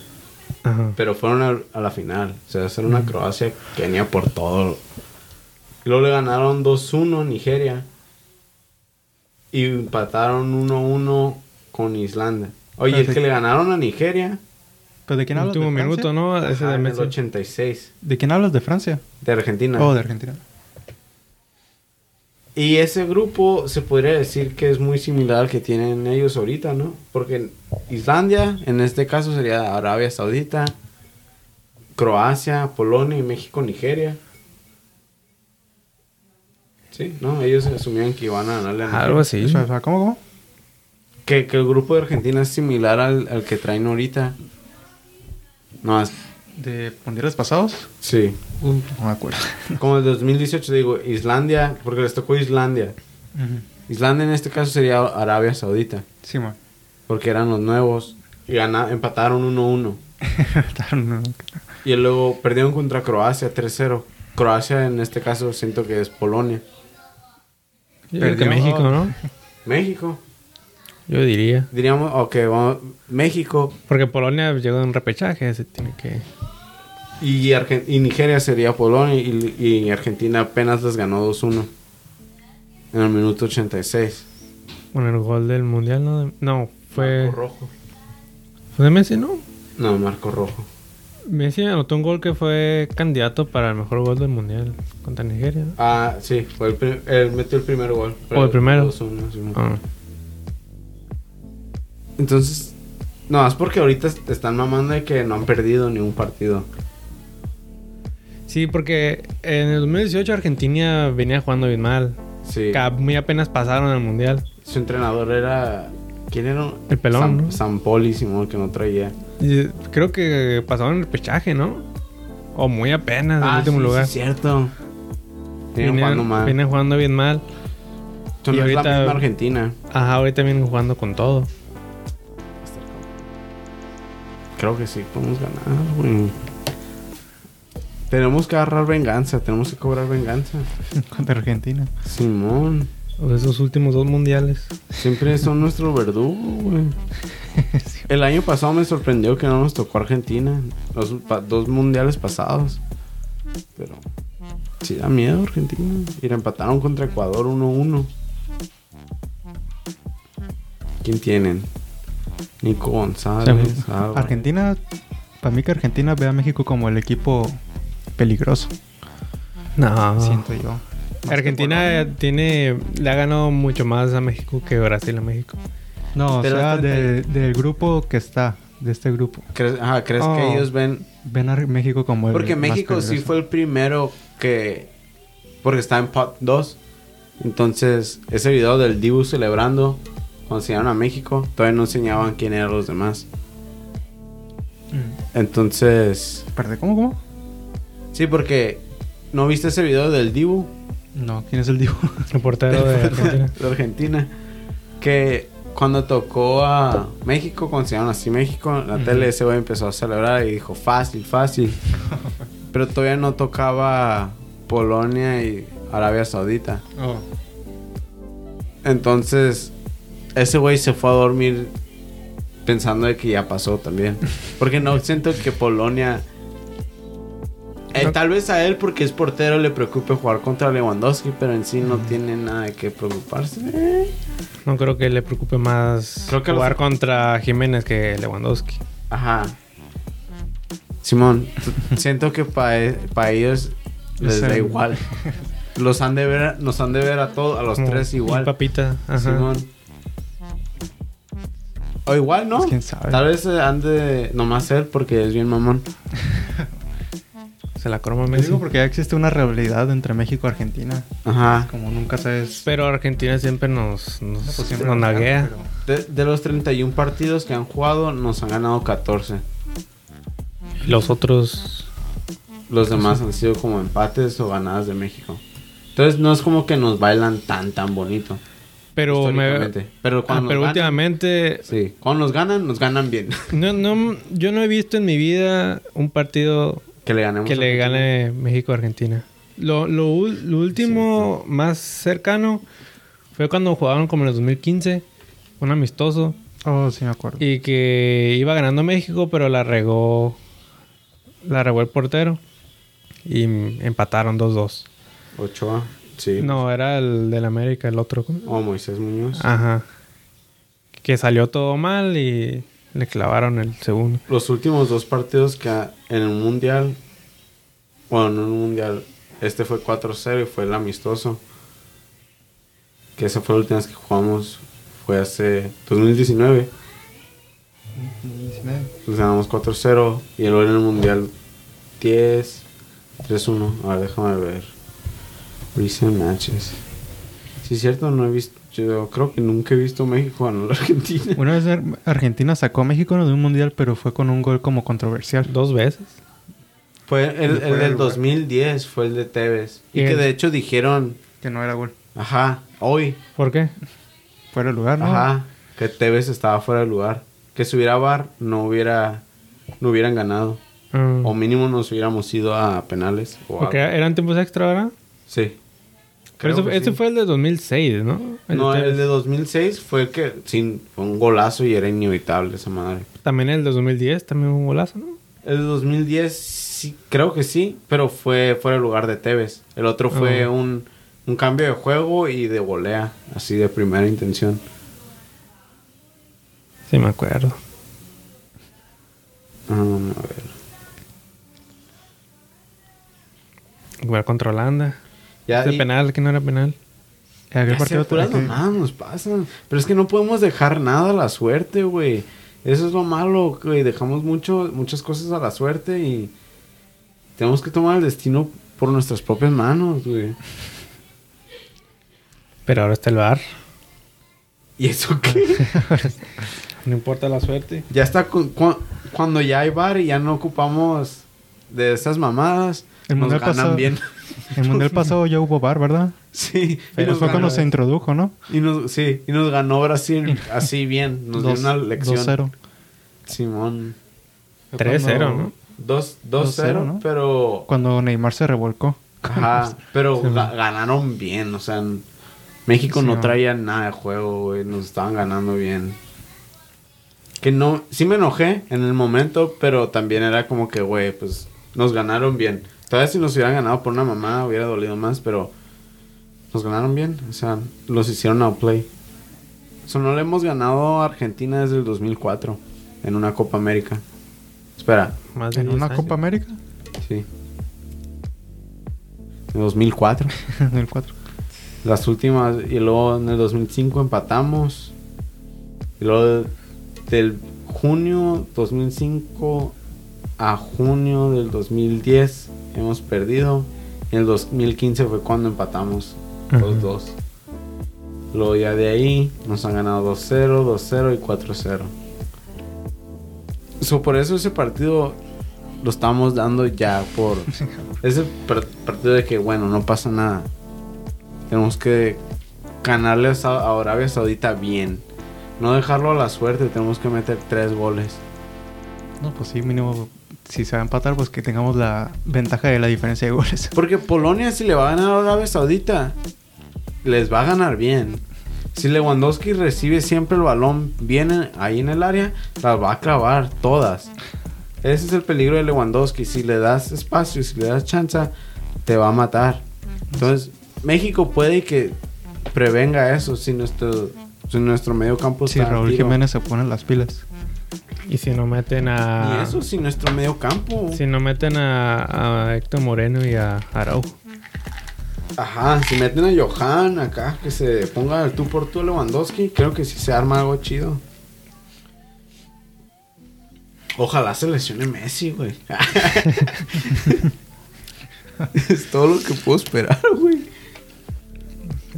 Ajá. pero fueron a, a la final. O sea, era una Croacia que venía por todo. Y luego le ganaron 2-1 a Nigeria. Y empataron 1-1 con Islandia. Oye, el Perfecto. que le ganaron a Nigeria ¿Pero de quién hablas? Último ¿De Francia? minuto, ¿no? Ese ajá, de en el Messi. 86 ¿De quién hablas? ¿De Francia? de Argentina. Oh, de Argentina. Y ese grupo se podría decir que es muy similar al que tienen ellos ahorita, ¿no? Porque Islandia, en este caso sería Arabia Saudita, Croacia, Polonia y México, Nigeria. Sí, ¿no? Ellos asumían que iban a ganarle a Nigeria. Algo así. ¿Cómo, cómo? Que, que el grupo de Argentina es similar al, al que traen ahorita. No, es- ¿De mundiales pasados? sí. Uh, no me acuerdo. Como el 2018 digo, Islandia, porque les tocó Islandia. Islandia en este caso sería Arabia Saudita. Sí, man. porque eran los nuevos y gana, empataron 1-1. No, Y luego perdieron contra Croacia 3-0. Croacia en este caso siento que es Polonia. Que Perdió. México, ¿no? México. Yo diría. Diríamos, ok, vamos, México. Porque Polonia llegó en repechaje, se tiene que. Y, Argen- y Nigeria sería Polonia y, y Argentina apenas les ganó 2-1 en el minuto 86. Con el gol del mundial, ¿no? No, fue. Marco rojo. ¿Fue de Messi, no? No, Marco Rojo. Messi anotó un gol que fue candidato para el mejor gol del mundial contra Nigeria. ¿no? Ah, sí, fue el él metió el primer gol. ¿O el primero? 2-1, sí, me- Ah. Entonces, no, es porque ahorita te están mamando de que no han perdido ni un partido. Sí, porque en el 2018 Argentina venía jugando bien mal. Sí. Muy apenas pasaron al mundial. Su entrenador era. ¿Quién era? El pelón, Sam, ¿no? Sampoli, Simón, que no traía. Y creo que pasaron el pechaje, ¿no? O muy apenas, en último Ah, sí, lugar. Sí, cierto. Venían- jugando mal. venían jugando bien mal. Y no es la ahorita- misma Argentina. Ajá, ahorita vienen jugando con todo. Creo que sí, podemos ganar, güey. Tenemos que agarrar venganza, tenemos que cobrar venganza. Contra Argentina. Simón, O esos últimos dos mundiales. siempre son nuestro verdugo, güey. El año pasado me sorprendió que no nos tocó Argentina. Los pa- dos mundiales pasados. Pero sí da miedo Argentina. Y la empataron contra Ecuador 1-1. ¿Quién tienen? Nico González. Álvarez. Argentina, para mí que Argentina ve a México como el equipo peligroso, No. siento yo. Más que Argentina tiene... Le ha ganado mucho más a México que Brasil a México. No, o sea, de- del grupo que está, de este grupo. ¿Crees, ajá, ¿crees Oh. que ellos ven Ven a México como el Porque más México sí peligroso. fue el primero que. Porque está en pot 2. Entonces, ese video del Dibu celebrando cuando enseñaron a México, todavía no enseñaban quién eran los demás. Mm. Entonces, Espérate, ¿cómo, cómo? sí, porque ¿no viste ese video del Dibu No, ¿quién es el Divo? El portero de Argentina. de Argentina? Que cuando tocó a México, cuando enseñaron así México, la tele ese güey empezó a celebrar y dijo fácil, fácil. Pero todavía no tocaba Polonia y Arabia Saudita. Oh. Entonces, ese güey se fue a dormir pensando de que ya pasó también. Porque no siento que Polonia. Eh, tal vez a él, porque es portero, le preocupe jugar contra Lewandowski, pero en sí no tiene nada de qué preocuparse. No creo que le preocupe más Creo que jugar los- contra Jiménez que Lewandowski. Ajá. Simón, siento que para ellos les Es da igual. Los han de ver, nos han de ver a todos, a los Como tres igual. papita. Ajá. Simón. O igual, ¿no? Pues, quién sabe. Tal vez eh, han de nomás ser porque es bien mamón. Se la croma Messi. digo porque ya existe una rivalidad entre México y Argentina. Ajá. Como nunca sabes. Pero Argentina siempre nos, nos, No, pues siempre nos ganan, naguea. pero- De, de los 31 partidos que han jugado, nos han ganado 14. Los otros... Los demás han sido como empates o ganadas de México. Entonces no es como que nos bailan tan tan bonito. Pero, me. Pero Ah, cuando pero ganan, últimamente... Sí, cuando nos ganan, nos ganan bien. No, no, yo no he visto en mi vida un partido que le ganemos. que a le gane México a Argentina. Lo, lo, lo último más cercano fue cuando jugaron como en el 2015, un amistoso, Oh, sí me acuerdo. y que iba ganando México, pero la regó, la regó el portero y empataron 2-2. Ochoa. Sí. No, era el del América, el otro. O Moisés Muñoz. Ajá. Que salió todo mal y le clavaron el segundo. Los últimos dos partidos que en el mundial. Bueno, no en el mundial. Este fue 4-0 y fue el amistoso. Que esa fue la última vez que jugamos. Fue hace 2019. Nos ganamos 4-0. Y luego en el mundial 10. 3-1. A ver, déjame ver. Recent matches. Sí, es cierto, no he visto. Yo creo que nunca he visto México ganar a la Argentina. Una vez Ar- Argentina sacó a México de un mundial, pero fue con un gol como controversial. Dos veces. Fue el, el de del lugar. 2010, fue el de Tevez. Y Y que el- de hecho dijeron, Que no era gol. ajá, hoy, ¿Por qué? Fuera de lugar, ¿no? ajá, que Tevez estaba fuera de lugar. Que si hubiera VAR, no hubiera, no hubieran ganado. Ah. O mínimo nos hubiéramos ido a penales. O eran tiempos extra, ¿verdad? Sí. Pero Creo ese, sí. fue el de 2006, ¿no? El no, de- el de 2006 fue el que, sí, fue un golazo y era inevitable esa madre. También el de 2010, también un golazo, ¿no? El 2010, sí, creo que sí, pero fue fuera el lugar de Tevez. El otro fue Oh. un, un cambio de juego y de volea, así de primera intención. Sí, me acuerdo. Ah, a ver. Igual contra Holanda. Ya, ¿Ese y- penal? que no era penal? Aquel Ya partido aquel- mamadas nos pasan. Pero es que no podemos dejar nada a la suerte, güey. Eso es lo malo, güey. Dejamos mucho, muchas cosas a la suerte y tenemos que tomar el destino por nuestras propias manos, güey. Pero ahora está el bar. ¿Y eso qué? No importa la suerte. ya está cu- cu- cuando ya hay bar y ya no ocupamos de esas mamadas. El nos mundial ganan pasado- bien. El mundial pasado ya hubo bar, ¿verdad? sí. Pero y nos fue cuando se introdujo, ¿no? y nos, sí, y nos ganó Brasil así bien. Nos dio Dos- una lección. 2-0. Simón. Fue 3-0, cuando- ¿no? 2-0, 2-0, ¿no? pero Cuando Neymar se revolcó. Ajá, pero Sí, ga- man. ganaron bien, o sea, México Sí, no traía nada de juego, güey, nos estaban ganando bien. Que no, sí me enojé en el momento, pero también era como que, güey, pues nos ganaron bien. Todavía si nos hubieran ganado por una mamada hubiera dolido más, pero nos ganaron bien, o sea, los hicieron outplay. O sea, no le hemos ganado a Argentina desde el 2004 en una Copa América. Espera, Más de En 10 una años. Copa América. sí. En 2004. En el 4. Las últimas, y luego en el 2005 empatamos. Y luego del junio 2005 a junio del 2010 hemos perdido. En el 2015 fue cuando empatamos los dos. Luego ya de ahí nos han ganado 2-0, 2-0 y 4-0. So, por eso ese partido lo estamos dando ya por... ese par- partido de que, bueno, no pasa nada. Tenemos que ganarle a Arabia Saudita bien. No dejarlo a la suerte, tenemos que meter tres goles. No, pues sí, mínimo. Si se va a empatar, pues que tengamos la ventaja de la diferencia de goles. Porque Polonia, si le va a ganar a Arabia Saudita, les va a ganar bien. Si Lewandowski recibe siempre el balón bien en- ahí en el área, las va a clavar todas. Ese es el peligro de Lewandowski. Si le das espacio, si le das chance, te va a matar. Entonces, México puede que prevenga eso si nuestro, si nuestro medio campo Si Raúl tiro. Jiménez se pone las pilas. Y si no meten a... Y eso si nuestro medio campo. Si no meten a, a Héctor Moreno y a Araujo. Ajá, si meten a Johan acá, que se ponga el tú por tú a Lewandowski, creo que sí se arma algo chido. Ojalá se lesione Messi, güey. es todo lo que puedo esperar, güey.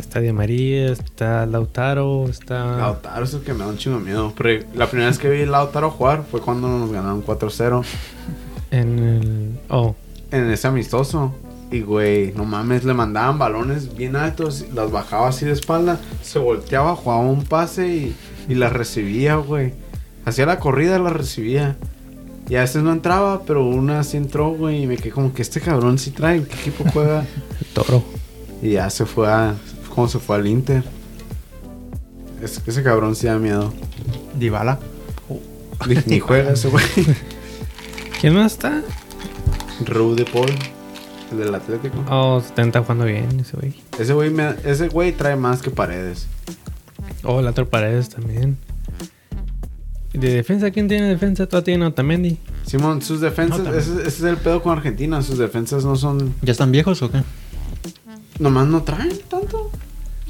Está Di María, está Lautaro, está... Lautaro es el que me da un chingo de miedo. Pero la primera vez que vi a Lautaro jugar fue cuando nos ganaron 4-0 En el... Oh, en ese amistoso. Y, güey, no mames, le mandaban balones bien altos, las bajaba así de espalda, se volteaba, jugaba un pase y, y las recibía, güey. Hacía la corrida, la recibía. Y a veces no entraba, pero una sí entró, güey, y me quedé como que este cabrón sí trae, ¿qué equipo juega? el Toro. y ya se fue a, como se fue al Inter. Es, ese cabrón sí da miedo. Dybala. Ni, ni juega ese güey. ¿Quién más está? Raúl de Paul, el del Atlético. Oh, está está jugando bien ese güey. Ese güey, me- ese güey trae más que paredes. Oh, el otro Paredes también. ¿Y ¿De defensa? ¿Quién tiene defensa? ¿Todavía tiene Otamendi? Simón, sus defensas, No, también. ese, ese es el pedo con Argentina. Sus defensas no son. ¿Ya están viejos o qué? Nomás no traen tanto.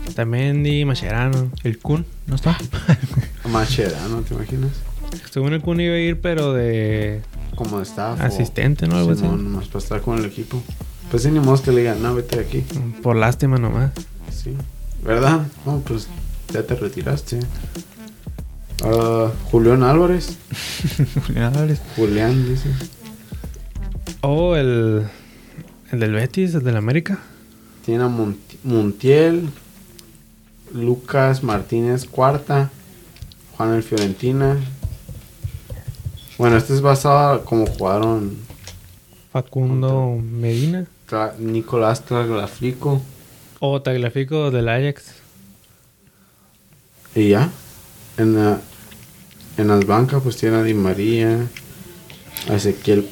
Otamendi, Mascherano. El Kun, ¿no está? Macherano, ¿te imaginas? Según el Kun iba a ir, pero de Como de staff. o- asistente, ¿no? Algo Simón, nomás para estar con el equipo. Pues sí, ni modo que le digan, no, vete de aquí. así. Por lástima nomás. Sí. ¿Verdad? No, pues ya te retiraste. Ah, Julián Álvarez. Julián Álvarez. Julián, dice. Oh, el... El del Betis, el del América. Tiene a Monti- Montiel. Lucas Martínez Cuarta. Juan el Fiorentina. Bueno, este es basado como jugaron Facundo Medina. Tra- Nicolás Tagliafico. O Tagliafico del Ajax. Y ya. En, la, en las bancas pues tiene a Di María. A Ezequiel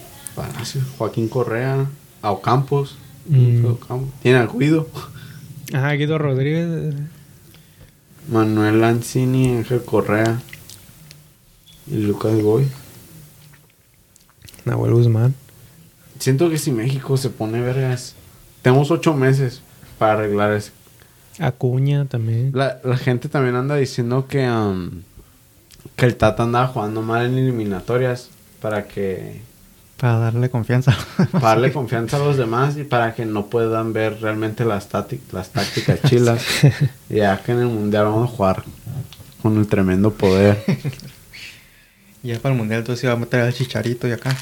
Joaquín Correa, a Ocampos. Mm. Tiene al Guido. Ajá, Guido Rodríguez. Manuel Lanzini, Ángel Correa. Y Lucas Goy. Nahuel Guzmán. Siento que si México se pone vergas, tenemos ocho meses para arreglar eso. Acuña también. La, la gente también anda diciendo que, um, que el Tata andaba jugando mal en eliminatorias para que Para darle confianza. para darle confianza a los demás y para que no puedan ver realmente las, las tácticas chilas. y ya que en el mundial vamos a jugar con el tremendo poder. ya para el mundial entonces iba a meter al Chicharito y acá.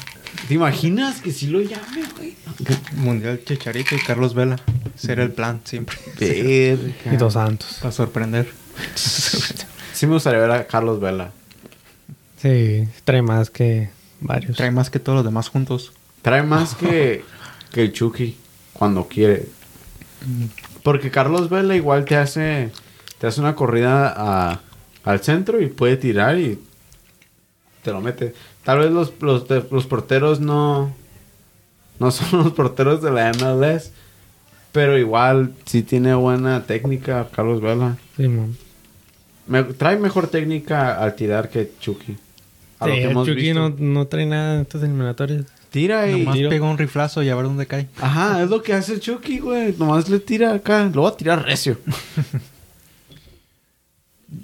¿Te imaginas que si lo llame, güey? Mundial Chicharito y Carlos Vela. Será el plan siempre. Y Dos Santos. Para sorprender. Sí me gustaría ver a Carlos Vela. Sí, trae más que varios. Trae más que todos los demás juntos. Trae más que, que el Chucky cuando quiere. Porque Carlos Vela igual te hace te hace una corrida a- al centro y puede tirar y te lo mete. Tal vez los, los, los porteros no no son los porteros de la MLS, pero igual sí tiene buena técnica Carlos Vela. Sí. Me- trae mejor técnica al tirar que Chucky. A lo Sí, que el hemos Chucky visto. no, no trae nada en estas eliminatorias. Tira y... Nomás tiro. pega un riflazo y a ver dónde cae. Ajá, es lo que hace el Chucky, güey. Nomás le tira acá. Lo va a tirar recio.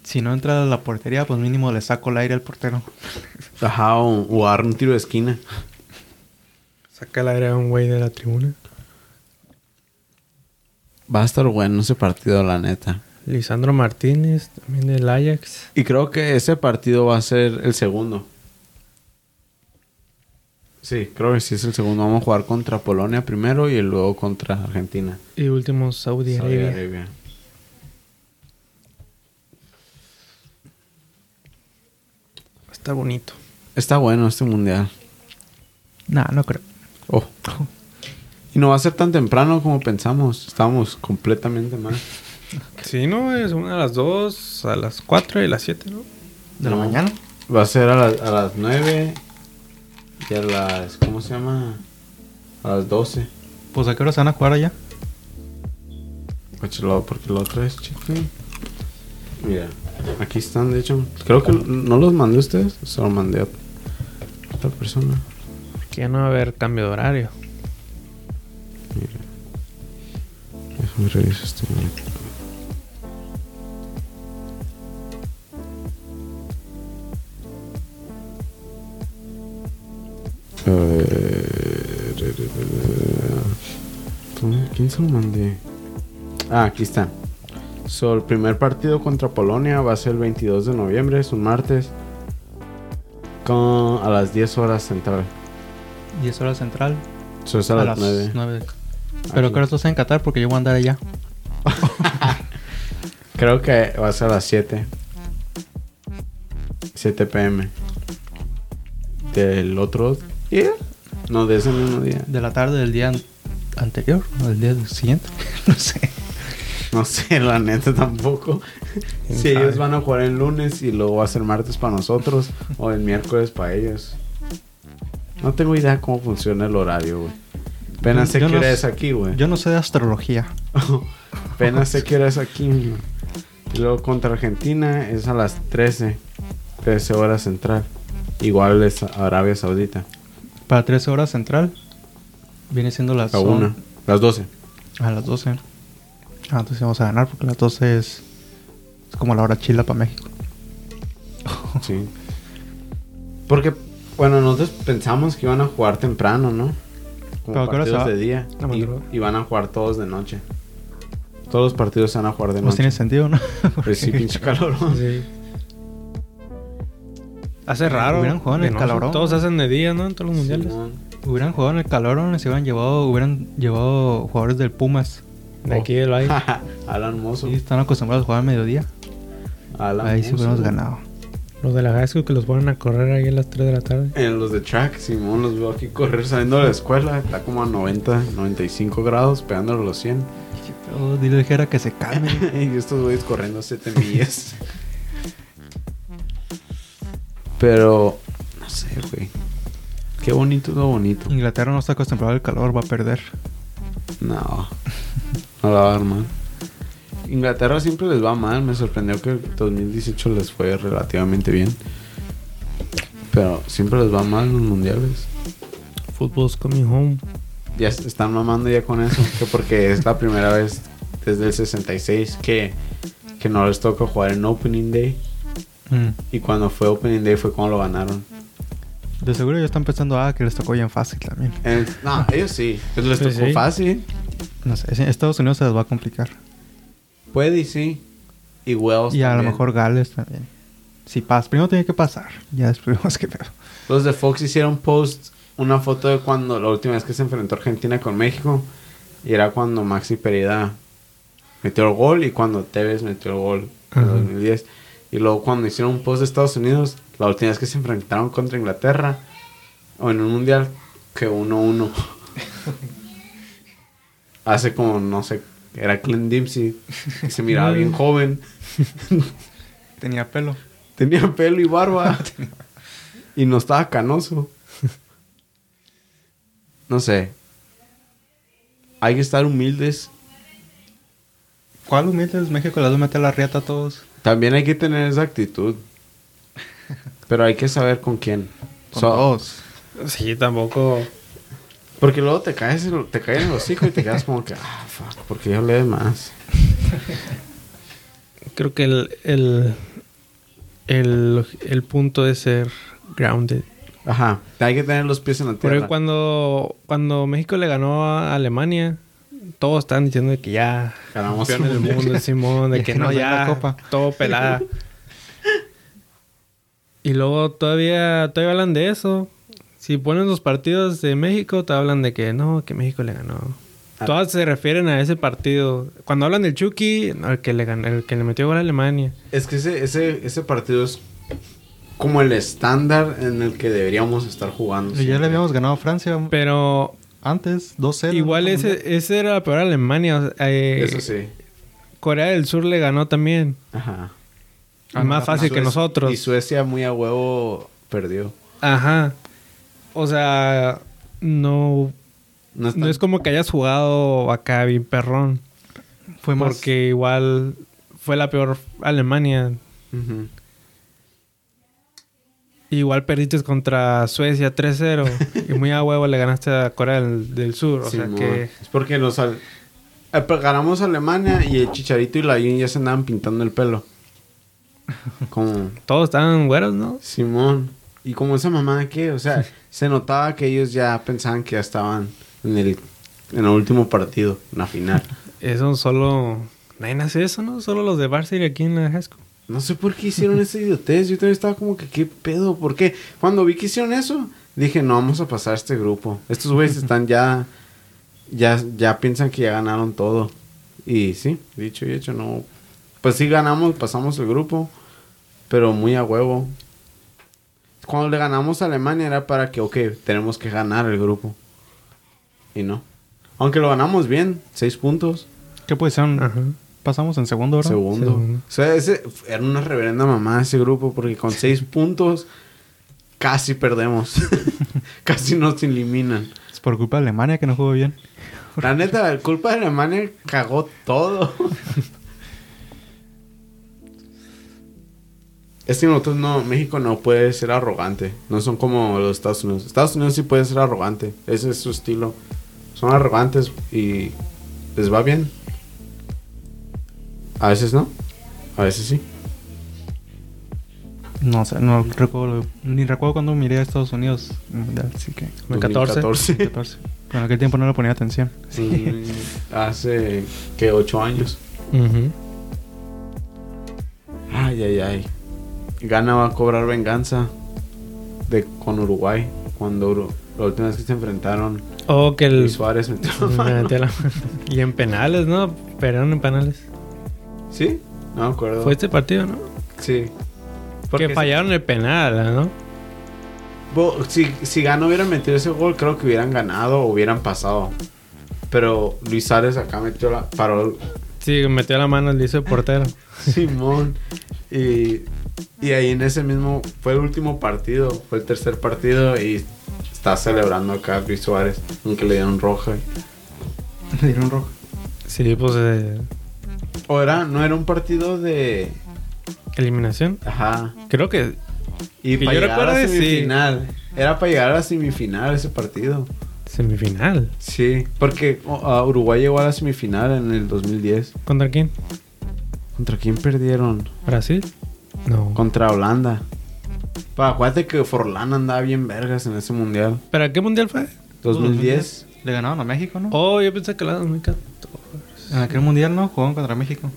Si no entra a la portería, pues mínimo le saco el aire al portero. Ajá, o, o agarra un tiro de esquina. Saca el aire a un güey de la tribuna. Va a estar bueno ese partido, la neta. Lisandro Martínez, también del Ajax. Y creo que ese partido va a ser el segundo. Sí, creo que sí es el segundo. Vamos a jugar contra Polonia primero y luego contra Argentina. Y último, Saudi, Saudi Arabia. Arabia. Está bonito. Está bueno este mundial. Nah, no creo. Oh. Y no va a ser tan temprano como pensamos. Estamos completamente mal. Sí, no, es una a las 2, a las 4 y a las 7, ¿no? ¿De la No. mañana? Va a ser a, las- a las 9 y a las... ¿Cómo se llama? A las 12. Pues a qué hora se van a jugar allá. Pues lo- porque lo otra es chico. Mira, aquí están, de hecho. Creo que no los mandé a ustedes. Se los mandé a otra persona. Que no va a haber cambio de horario. Mira. Déjame revisar esto. A ver. ¿Dónde- ¿Quién se lo mandé? Ah, aquí está. So, el primer partido contra Polonia va a ser el 22 de noviembre, es un martes. Con, a las 10 horas central. 10 horas central. Eso es a, las 9. 9. Pero Aquí. creo que esto está en Qatar porque yo voy a andar allá. Creo que va a ser a las 7. 7 pm. Del otro día. No, de ese mismo día. De la tarde del día an- anterior o del día siguiente. no sé. No sé, la neta tampoco. ¿Quién Si ellos van a jugar el lunes y luego va a ser martes para nosotros o el miércoles para ellos. No tengo idea cómo funciona el horario, güey. Apenas sé qué no hora s- es aquí, güey. Yo no sé de astrología. Apenas sé qué hora es aquí. güey. Y luego contra Argentina es a las 13. 13 horas central. Igual es Arabia Saudita. Para 13 horas central. Viene siendo las A son- una. Las 12. A las 12. Ah, entonces vamos a ganar porque las 12 es, es como la hora chila para México. Sí. Porque, bueno, nosotros pensamos que iban a jugar temprano, ¿no? Como Pero ¿a qué hora se partidos de día. Y, van a jugar todos de noche. Todos los partidos se van a jugar de Pues noche. tiene sentido, ¿no? Pues sí, pinche calor. Sí. Hace raro. Hubieran jugado en el calorón. Todos hacen de día, ¿no? En todos los mundiales. Simón. hubieran jugado en el calor, se hubieran llevado, hubieran llevado jugadores del Pumas. De aquí del valle. Alan Mozo. Sí, están acostumbrados a jugar al mediodía. Alan Ahí sí hubiéramos ganado. Los de la school que los ponen a correr ahí a las 3 de la tarde. En los de track, Simón, los veo aquí correr saliendo de la escuela. Está como a 90, 95 grados, pegándole los 100. Oh, dile dijera que se calme. y estos güeyes corriendo 7 millas. Pero, no sé, güey. Qué bonito, todo bonito. Inglaterra no está acostumbrado al calor, va a perder. No, no la va a dar mal. Inglaterra siempre les va mal. Me sorprendió que 2018 les fue relativamente bien. Pero siempre les va mal en los mundiales. Football's coming home. Ya están mamando ya con eso. Que porque es la primera vez desde el 66 que, que no les toca jugar en Opening Day. Mm. Y cuando fue Opening Day fue cuando lo ganaron. De seguro ya están pensando, ah, que les tocó bien fácil también. En- no, ellos sí. Les tocó sí. fácil. No sé, Estados Unidos se les va a complicar. Puede y sí. Y Wells. Y a lo mejor Gales también. Si pasa, primero tiene que pasar. Ya después vemos qué pedo. Los de Fox hicieron post una foto de cuando la última vez que se enfrentó Argentina con México. Y era cuando Maxi Pereda metió el gol y cuando Tevez metió el gol en Ajá. 2010. Y luego cuando hicieron un post de Estados Unidos, la última vez que se enfrentaron contra Inglaterra, o en un mundial, que 1-1. Hace como, no sé, era Clint Dempsey. y se miraba bien joven. Tenía pelo. Tenía pelo y barba. y no estaba canoso. No sé. Hay que estar humildes. ¿Cuál humilde es México? Les meter la riata a todos. También hay que tener esa actitud. Pero hay que saber con quién. Con So- todos. Sí, tampoco. Porque luego te caes, te caes en los hijos y te quedas como que, ah, fuck, porque yo le más. Creo que el, el, el, el punto es ser grounded. Ajá. Hay que tener los pies en la Porque tierra. cuando, cuando México le ganó a Alemania, todos estaban diciendo de que ya Ganamos el mundo, Simón, de Ya que que no, ya, copa. todo pelada. y luego todavía, todavía hablan de eso. Si ponen los partidos de México, te hablan de que no, que México le ganó. Ah. Todas se refieren a ese partido. Cuando hablan del Chucky, el que le ganó, el que le metió gol a Alemania. Es que ese, ese, ese partido es como el estándar en el que deberíamos estar jugando. Y ya le habíamos ganado a Francia Pero antes, 2-0. igual ese, ese era la peor Alemania. o sea, eh, Eso sí. Corea del Sur le ganó también. Ajá. Y más fácil que nosotros. Y Suecia muy a huevo perdió. Ajá. O sea, no, No, no es como que hayas jugado acá bien perrón. Fue más. Porque igual fue la peor Alemania. Ujú. Igual perdiste contra Suecia 3-0. y muy a huevo le ganaste a Corea del, del Sur. O sea que... Es porque nos al- eh, pero ganamos a Alemania y el Chicharito y la Yun ya se andaban pintando el pelo. Como Todos estaban güeros, ¿no? Simón. Y como esa mamá que, o sea, se notaba que ellos ya pensaban que ya estaban en el, en el último partido, en la final. Eso solo... Nadie hace eso, ¿no? Solo los de Varsity aquí en la high school. No sé por qué hicieron esa idiotez. Yo también estaba como que, ¿qué pedo? ¿Por qué? Cuando vi que hicieron eso, dije, no, vamos a pasar este grupo. Estos güeyes están ya, ya, ya piensan que ya ganaron todo. Y sí, dicho y hecho, no. Pues sí ganamos, pasamos el grupo, pero muy a huevo. Cuando le ganamos a Alemania era para que, ok, tenemos que ganar el grupo. Y no. Aunque lo ganamos bien, seis puntos. ¿Qué posición Ajá. Pasamos en segundo, ¿verdad? Segundo. Segundo. O sea, ese era una reverenda mamá ese grupo porque con seis puntos casi perdemos. casi nos eliminan. Es por culpa de Alemania que no jugó bien. La neta, la culpa de Alemania cagó todo. es que nosotros no, México no puede ser arrogante. No son como los Estados Unidos. Estados Unidos sí puede ser arrogante. Ese es su estilo. Son arrogantes y les va bien. A veces no. A veces sí. No sé, no recuerdo. Ni recuerdo cuando miré a Estados Unidos. Mundial, Así que. En 14. 2014. 14. Pero en aquel tiempo no le ponía atención. Sí, hace que ocho años. Ujú. Ay, ay, ay. Gana va a cobrar venganza de con Uruguay cuando Uru- la última vez que se enfrentaron O que el... Luis Suárez metió la mano. y en penales, ¿no? Perdieron en penales. ¿Sí? No me acuerdo. Fue este partido, ¿no? Sí. que fallaron el penal, ¿no? Bo- si, si Gana hubiera metido ese gol, creo que hubieran ganado o hubieran pasado. Pero Luis Suárez acá metió la. Paró Sí, metió la mano, le hizo el portero. Simón. Y, y ahí en ese mismo. Fue el último partido. Fue el tercer partido. Y está celebrando acá Luis Suárez, aunque le dieron roja. Le dieron rojo. Sí, pues eh, O era, no era un partido de. eliminación. Ajá. Creo que Y Que para yo llegar a la recuerde, sí. semifinal. Era para llegar a la semifinal ese partido. semifinal. Sí, porque ah, Uruguay llegó a la semifinal en el 2010. ¿Contra quién? ¿Contra quién perdieron? ¿Brasil? No. Contra Holanda. Pa, acuérdate que Forlán andaba bien vergas en ese mundial. ¿Pero qué mundial fue? 2010. Le ganaron a México, ¿no? Oh, yo pensé que la 2014. En aquel mundial, ¿no? Jugaron contra México.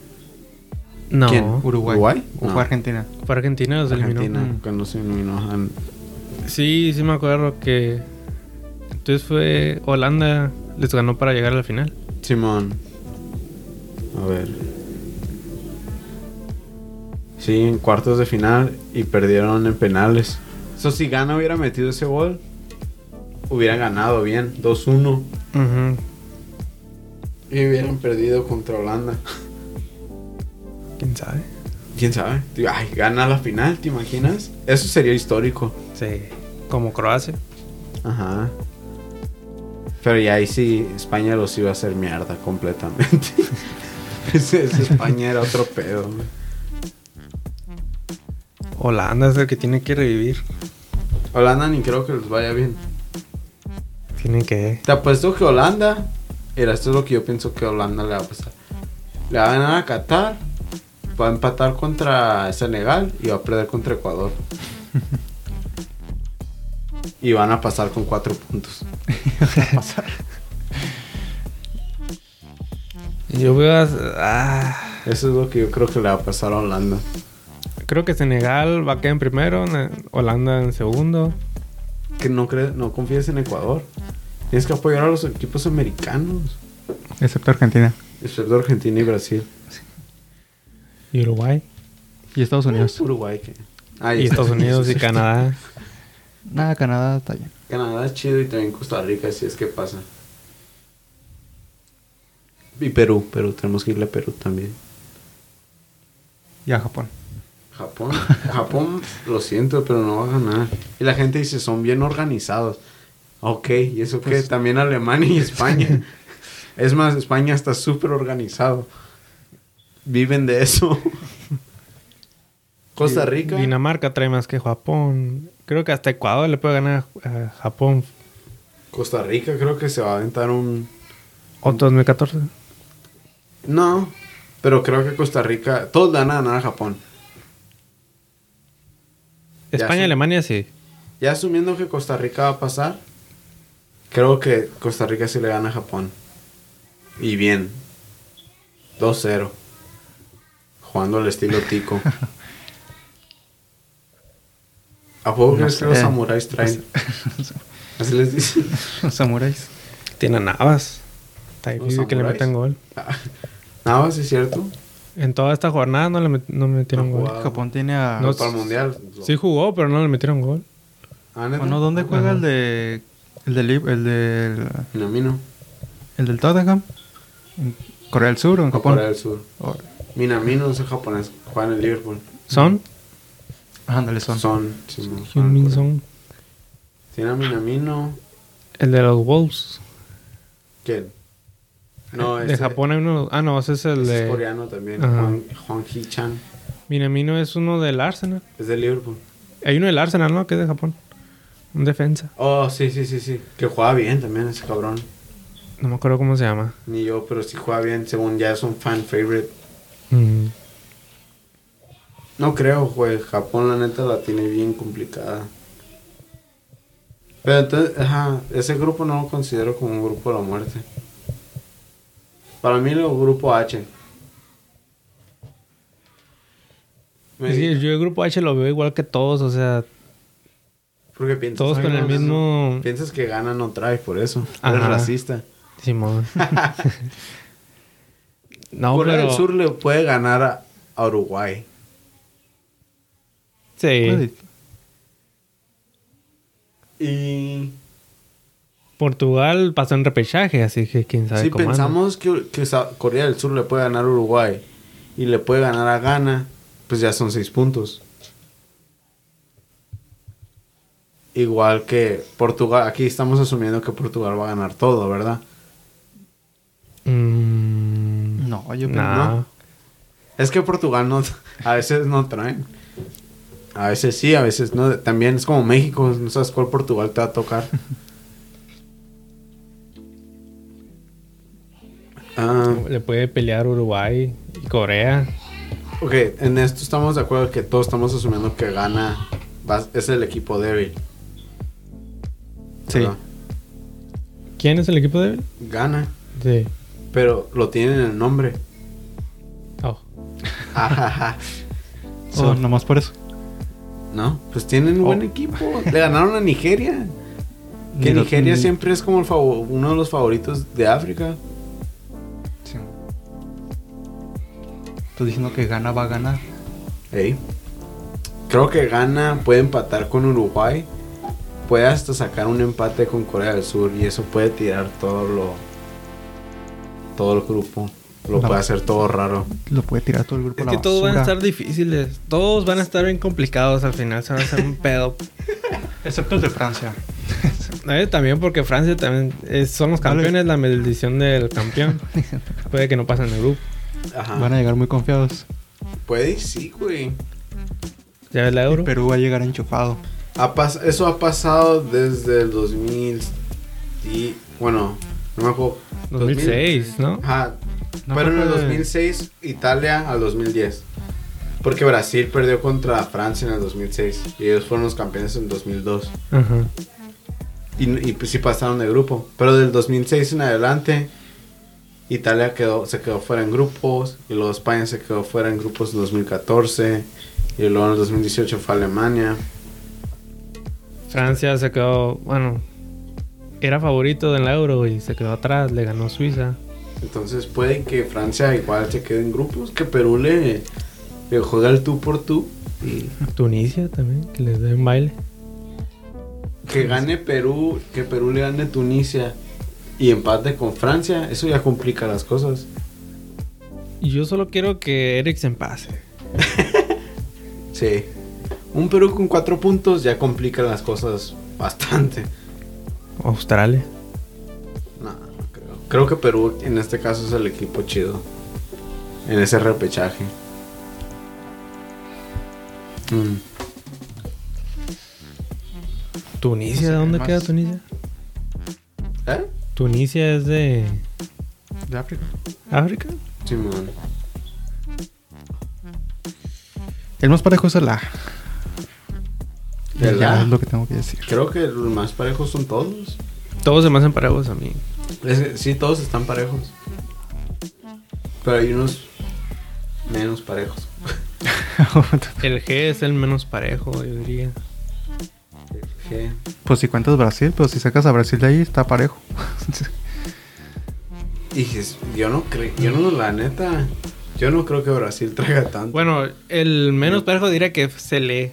No. ¿Quién? Uruguay. ¿Uruguay? ¿O No. fue Argentina? Fue Argentina, los eliminó. Argentina, Mm. cuando se eliminó. Sí, sí me acuerdo que... Entonces fue... Holanda les ganó para llegar a la final. Simón. A ver. Sí, en cuartos de final y perdieron en penales. Eso si Gana hubiera metido ese gol, hubieran ganado bien, 2-1. Ujú. Y hubieran perdido contra Holanda. ¿Quién sabe? ¿Quién sabe? Ay, gana la final, ¿te imaginas? Eso sería histórico. Sí. Como Croacia. Ajá. Pero ya ahí sí, España los iba a hacer mierda completamente. ese, ese España era otro pedo. Holanda es el que tiene que revivir. Holanda ni creo que les vaya bien. Tiene que... Te apuesto que Holanda. Mira, esto es lo que yo pienso que Holanda le va a pasar. Le va a ganar a Qatar. Va a empatar contra Senegal y va a perder contra Ecuador. y van a pasar con cuatro puntos. Yo veo a... ah, Eso es lo que yo creo que le va a pasar a Holanda. creo que Senegal va a quedar en primero, Holanda en segundo. Que no, crees, no confíes en Ecuador. Tienes que apoyar a los equipos americanos. Excepto Argentina. Excepto Argentina y Brasil. Y Uruguay. Y Estados Unidos. Uruguay. Que... Ah, Y Estados Unidos y Canadá. Nada, Canadá está bien. Canadá es chido y también Costa Rica, si es que pasa. Y Perú, Perú, tenemos que irle a Perú también. Y a Japón. Japón, Japón, lo siento, pero no va a ganar. Y la gente dice, son bien organizados. Ok, ¿y eso qué? También Alemania y España. es más, España está súper organizado. Viven de eso. Costa Rica. Dinamarca trae más que Japón. Creo que hasta Ecuador le puede ganar a Japón. Costa Rica creo que se va a aventar un... Otro 2014. No, pero creo que Costa Rica... Todos le van a ganar a Japón. España y Alemania sí. Ya asumiendo que Costa Rica va a pasar, creo que Costa Rica sí le gana a Japón. Y bien. 2-0. Jugando al estilo tico. ¿A poco No crees que los sé. samuráis traen? Así les dicen. Los samuráis. Tiene Navas. Está difícil que le metan gol. Nada más, es cierto. En toda esta jornada no le met- no metieron No gol. Japón tiene a... No, para el mundial. Sí jugó, pero no le metieron gol. Ah. Bueno, ¿dónde juega Ajá. el de... El del... El del... Minamino. El del Tottenham? ¿En Corea del Sur o en o Japón? Corea del Sur. Oh, Minamino es japonés. Juega en el Liverpool. ¿Son? ándale, son. Son. sí. Son. Tiene a Minamino. El de los Wolves. ¿Quién? No, de ese- Japón hay uno. Ah, no, ese es el ese de. es coreano también. Ajá. Juan, Juan Hee-chan. Minamino es uno del Arsenal. Es de Liverpool. Hay uno del Arsenal, ¿no? Que es de Japón. Un defensa. Oh, sí, sí, sí, sí. Que juega bien también ese cabrón. No me acuerdo cómo se llama. Ni yo, pero sí juega bien. Según ya es un fan favorite. Mm. No creo, güey. Japón, la neta, la tiene bien complicada. Pero entonces, ajá, ese grupo no lo considero como un grupo de la muerte. Para mí, lo grupo H. Que yo el grupo H lo veo igual que todos, o sea, Porque piensas todos con el mismo. Piensas que gana no trae, por eso. Ajá. Eres racista. Simón. no, Corea pero. del Sur le puede ganar a, a Uruguay. Sí. Y Portugal pasó en repechaje, así que quién sabe si pensamos que, que Corea del Sur le puede ganar a Uruguay y le puede ganar a Ghana, pues ya son seis puntos. Igual que Portugal. Aquí estamos asumiendo que Portugal va a ganar todo, ¿verdad? Mm, No, yo nah. no. Es que Portugal no, a veces no traen. A veces sí, a veces no. También es como México, no sabes cuál Portugal te va a tocar. Ah, Le puede pelear Uruguay y Corea. ok, en esto estamos de acuerdo que todos estamos asumiendo que gana. es el equipo débil. Sí. ¿verdad? ¿Quién es el equipo débil? Gana, Sí. pero lo tienen en el nombre. Oh. Ajaja. So, nomás por eso. No, pues tienen un buen Oh. equipo. Le ganaron a Nigeria. Que Ni Nigeria ni- siempre es como el favo- uno de los favoritos de África. Sí. Estoy diciendo que gana va a ganar. Ey. Creo que gana, puede empatar con Uruguay. Puede hasta sacar un empate con Corea del Sur. Y eso puede tirar todo lo. Todo el grupo. Lo No. puede hacer todo raro. Lo puede tirar todo el grupo Es a que la todos van a estar difíciles. Todos van a estar bien complicados al final. Se van a hacer un pedo. Excepto el de Francia. Eh, también porque Francia también eh, son los campeones, la maldición del campeón. Puede que no pasen el grupo. Ajá. Van a llegar muy confiados. Puede, y sí, güey. ¿Ya ves la euro? Perú va a llegar enchufado. Ha pas- eso ha pasado desde el 2000 y bueno, no me acuerdo. 2006, ¿no? Ajá. No Pero en el acuerdo de- 2006 Italia al 2010. Porque Brasil perdió contra Francia en el 2006 y ellos fueron los campeones en 2002. Ajá. Y, y pues sí pasaron de grupo. Pero del 2006 en adelante Italia quedó, se quedó fuera en grupos y luego España se quedó fuera en grupos en 2014 y luego en el 2018 fue Alemania. Francia se quedó, bueno, era favorito en la euro y se quedó atrás, le ganó Suiza. Entonces puede que Francia igual se quede en grupos, que Perú le, le juega el tú por tú y Tunisia también, que les den baile. que gane Perú, que Perú le gane Tunisia y empate con Francia, eso ya complica las cosas. Y yo solo quiero que Eriksen pase. Sí. Un Perú con cuatro puntos ya complica las cosas bastante. Australia. No, no creo. Creo que Perú en este caso es el equipo chido. En ese repechaje. Mm. Tunisia, No sé, ¿de dónde más- queda Tunisia? ¿Eh? Tunisia es de De África. África. Simón. El más parejo es el A. El Ya es lo que tengo que decir. Creo que los más parejos son todos. Todos se me hacen parejos a mí. Es que sí, todos están parejos. Pero hay unos menos parejos. El G es el menos parejo, yo diría. ¿Qué? pues si cuentas Brasil, pero si sacas a Brasil de ahí, está parejo. Y yo no creo, yo no, la neta, yo no creo que Brasil traiga tanto. Bueno, el menos parejo diría que se lee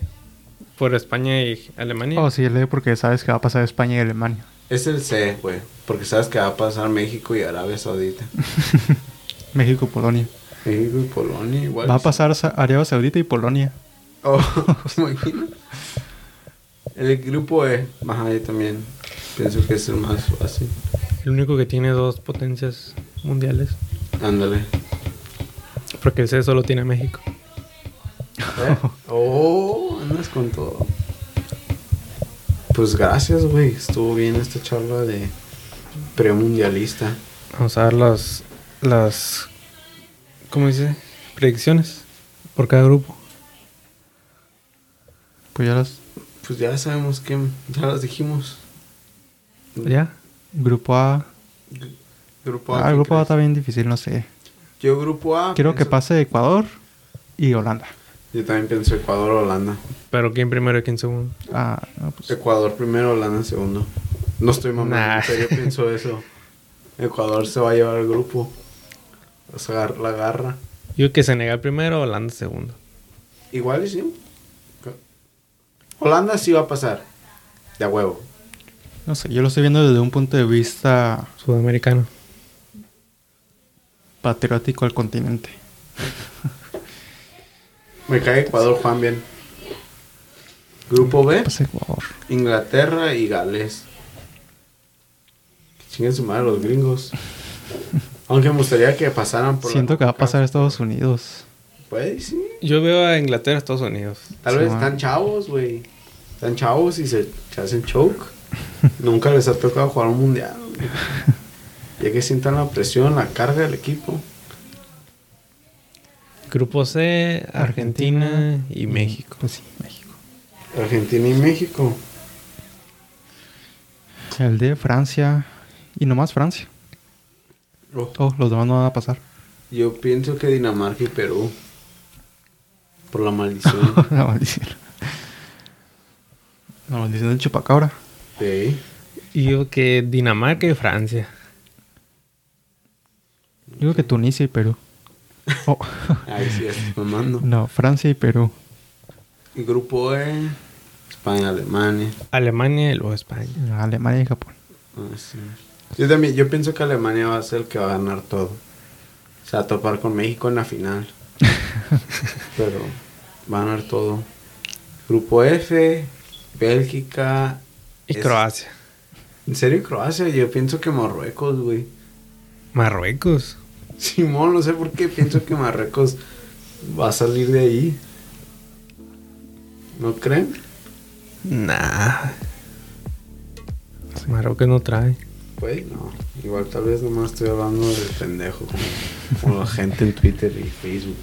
por España y Alemania. oh, sí, lee porque sabes que va a pasar España y Alemania. Es el C, güey. Porque sabes que va a pasar México y Arabia Saudita. México, Polonia. México y Polonia igual. Va a pasar Sa- Arabia Saudita y Polonia. Oh. El grupo E, ajá, yo también pienso que es el más fácil. El único que tiene dos potencias mundiales. Ándale. Porque el C solo tiene a México. ¿Eh? Oh, andas con todo. Pues gracias, güey. Estuvo bien esta charla de premundialista. Vamos a ver las. las ¿Cómo dice? Predicciones por cada grupo. Pues ya las. Pues ya sabemos que ya las dijimos. ¿Ya? Grupo A. Grupo A. Ah, el ¿quién grupo A está bien difícil, no sé. Yo grupo A. Quiero que pase Ecuador y Holanda. Yo también pienso Ecuador Holanda. Pero ¿quién primero y quién segundo? Ah, no, pues. Ecuador primero, Holanda segundo. No estoy mamando, Nah. pero yo pienso eso. Ecuador se va a llevar el grupo. O sea, la agarra. Yo que Senegal primero, Holanda segundo. Igual y sí. Holanda sí va a pasar. De a huevo. No sé, yo lo estoy viendo desde un punto de vista Sudamericano. patriótico al continente. Me cae Ecuador Juan bien. Grupo B, Ecuador. Inglaterra y Gales. Chinguen su madre los gringos. Aunque me gustaría que pasaran por Siento que va a pasar a Estados Unidos. Pues sí. Yo veo a Inglaterra, Estados Unidos. Tal Sí, vez man. están chavos, güey. Están chavos y se, se hacen choke. Nunca les ha tocado jugar un mundial. güey. Ya que sientan la presión, la carga del equipo. Grupo C, Argentina y México. Pues sí, México. Argentina y México. El de Francia. Y nomás Francia. Oh, Oh, los demás no van a pasar. Yo pienso que Dinamarca y Perú. Por la maldición. La maldición. La maldición del chupacabra. Sí. Y yo que Dinamarca y Francia. Digo que Tunisia y Perú. Oh, Ahí sí, estás mamando. no, Francia y Perú. Grupo E. España, Alemania. Alemania y luego España. Alemania y Japón. Ah, sí. Yo también, yo pienso que Alemania va a ser el que va a ganar todo. O sea, a topar con México en la final. Pero va a ganar todo. Grupo F, Bélgica. Y es- Croacia. ¿En serio Croacia? Yo pienso que Marruecos, güey. Marruecos. Simón, no sé por qué pienso que Marruecos va a salir de ahí. ¿No creen? Nah. Marruecos no trae. Pues no. Igual tal vez nomás estoy hablando del pendejo. Como, como la gente en Twitter y Facebook.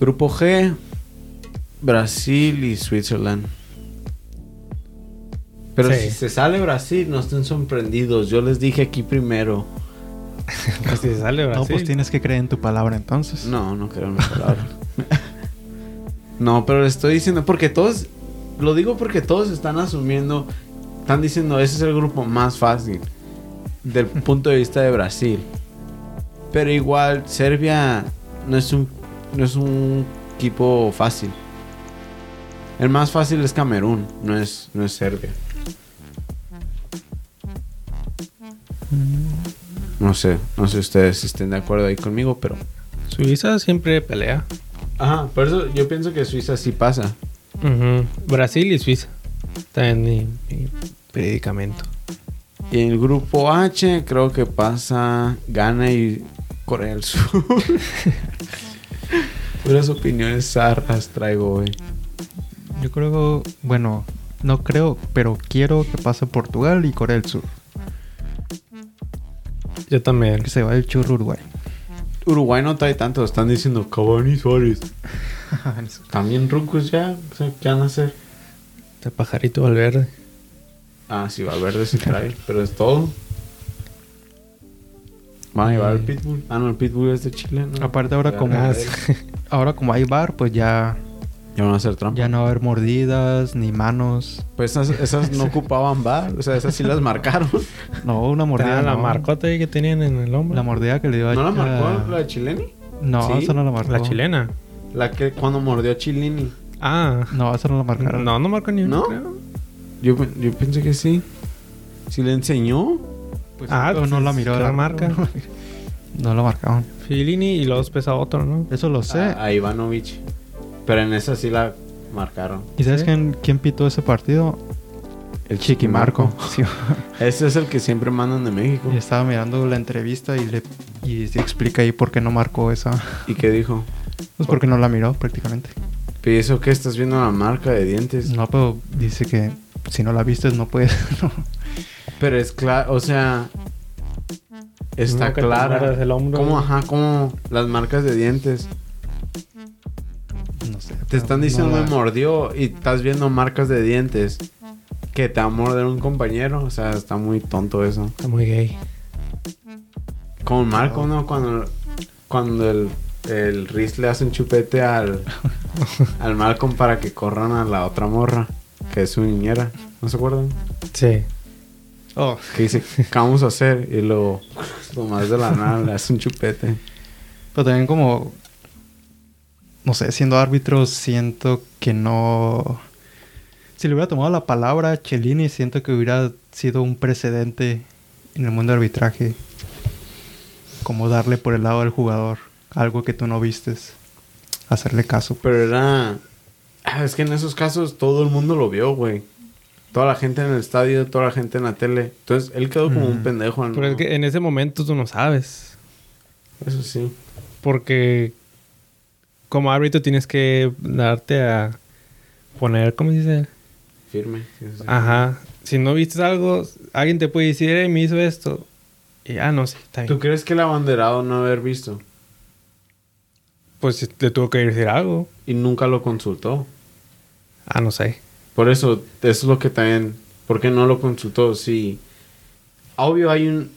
Grupo G. Brasil y Switzerland. Pero Sí. si se sale Brasil, no estén sorprendidos. Yo les dije aquí primero. Pues si sale Brasil. No, pues tienes que creer en tu palabra entonces. No, no creo en la palabra. no, pero le estoy diciendo porque todos. Lo digo porque todos están asumiendo. Están diciendo ese es el grupo más fácil. Del punto de vista de Brasil. Pero igual, Serbia no es un. No es un equipo fácil. El más fácil es Camerún, no es, no es Serbia. No sé, no sé ustedes si estén de acuerdo ahí conmigo, pero Suiza siempre pelea. Ajá, por eso yo pienso que Suiza sí pasa. Brasil y Suiza. Está en mi, mi predicamento. Y en el grupo H creo que pasa Ghana y Corea del Sur. Puras opiniones zarras traigo hoy. Yo creo, bueno, no creo, pero quiero que pase Portugal y Corea del Sur. Yo también. Que se va el churro Uruguay. Uruguay no trae tanto, están diciendo Cavani y Suárez. También rucos ya, o sea, ¿qué van a hacer? Este pajarito Valverde. Ah, sí, Valverde sí trae, pero es todo. Van a llevar el Pitbull. Ah, no, el Pitbull es de Chile, ¿no? Aparte ahora como- Ahora como hay bar, pues ya, Ya van a hacer trampa. ya no va a haber mordidas ni manos. Pues esas, esas no ocupaban bar, o sea, esas sí las marcaron. No, una mordida. Ah, la no. marcota ahí que tenían en el hombro. La mordida que le dio a ¿No la marcó la de Chileni? No, Sí. esa no la marcó. La chilena. La que cuando mordió a Chilini. Ah. No, esa no la marcaron. No, no marcó ni una, ¿No? creo. Yo, yo pensé que sí. ¿Sí le enseñó? Pues, Ah, pero no pues, la miró. la marca. No la marcaron. Filini y luego pesa otro, ¿no? Eso lo sé. A, a Ivanovic. Pero en esa sí la marcaron. ¿Y sabes ¿sí? quién, quién pitó ese partido? El Chiquimarco. Sí. Ese es el que siempre mandan de México. y estaba mirando la entrevista y le y se explica ahí por qué no marcó esa. ¿Y qué dijo? Pues porque no la miró prácticamente. ¿Y eso qué? ¿Estás viendo la marca de dientes? No, pero dice que si no la vistes no puedes. no. Pero es claro, o sea... Está No, clara. muerdas el hombro. ¿Cómo, ajá, como las marcas de dientes? No sé. Te están no diciendo la- me mordió y estás viendo marcas de dientes. Que te va a morder un compañero. O sea, está muy tonto eso. Está muy gay. Como Marco, ¿no? Cuando, cuando el, el Riz le hace un chupete al, al Malcolm para que corran a la otra morra, que es su niñera. ¿No se acuerdan? Sí. Oh, Que dice, ¿qué vamos a hacer? Y luego, más de la nada, le hace un chupete. Pero también como... No sé, siendo árbitro siento que no... Si le hubiera tomado la palabra a Cellini, siento que hubiera sido un precedente en el mundo del arbitraje. Como darle por el lado del jugador algo que tú no vistes. Hacerle caso. Pero era Ah, es que en esos casos todo el mundo lo vio, güey. Toda la gente en el estadio, toda la gente en la tele. Entonces él quedó como un pendejo. ¿no? Pero es que en ese momento tú no sabes. Eso sí. Porque como árbitro tienes que darte a poner, ¿cómo se dice? Firme. sí, sí. Ajá. Si no viste algo, alguien te puede decir, eh, me hizo esto. Y ah, no, sí, está ¿Tú crees que el abanderado no haber visto? Pues le tuvo que decir algo. Y nunca lo consultó. Ah, no sé. Por eso, eso es lo que también... ¿Por qué no lo consultó? Sí. Obvio hay un...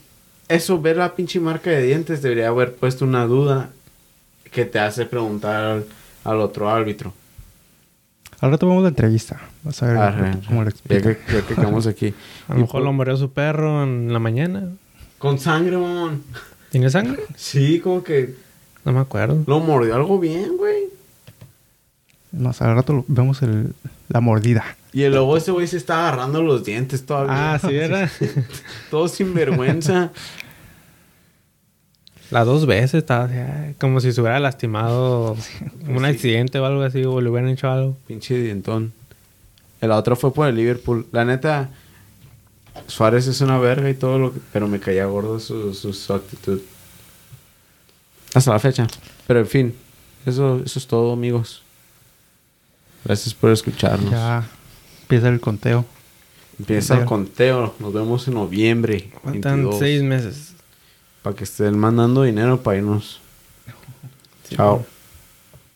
Eso, ver la pinche marca de dientes debería haber puesto una duda que te hace preguntar al, al otro árbitro. Al rato vamos a la entrevista. Vas a ver Arre, cómo ya que, explica. ya que quedamos aquí. A lo mejor lo murió su perro en la mañana. Con sangre, mamón. ¿Tiene sangre? Sí, como que No me acuerdo. lo mordió algo bien, güey. Más al rato lo- vemos el- la mordida. Y luego ese güey se está agarrando los dientes todavía. Ah, sí, era. Todo sin vergüenza. Las dos veces estaba como si se hubiera lastimado un sí. accidente o algo así, o le hubieran hecho algo. Pinche dientón. El otro fue por el Liverpool. La neta, Suárez es una verga y todo lo que... Pero me caía gordo su, su, su actitud. Hasta la fecha. Pero en fin, eso, eso es todo, amigos. Gracias por escucharnos. Ya empieza el conteo. Empieza el conteo. Nos vemos en noviembre. Faltan 22, seis meses. Para que estén mandando dinero para irnos. Chao.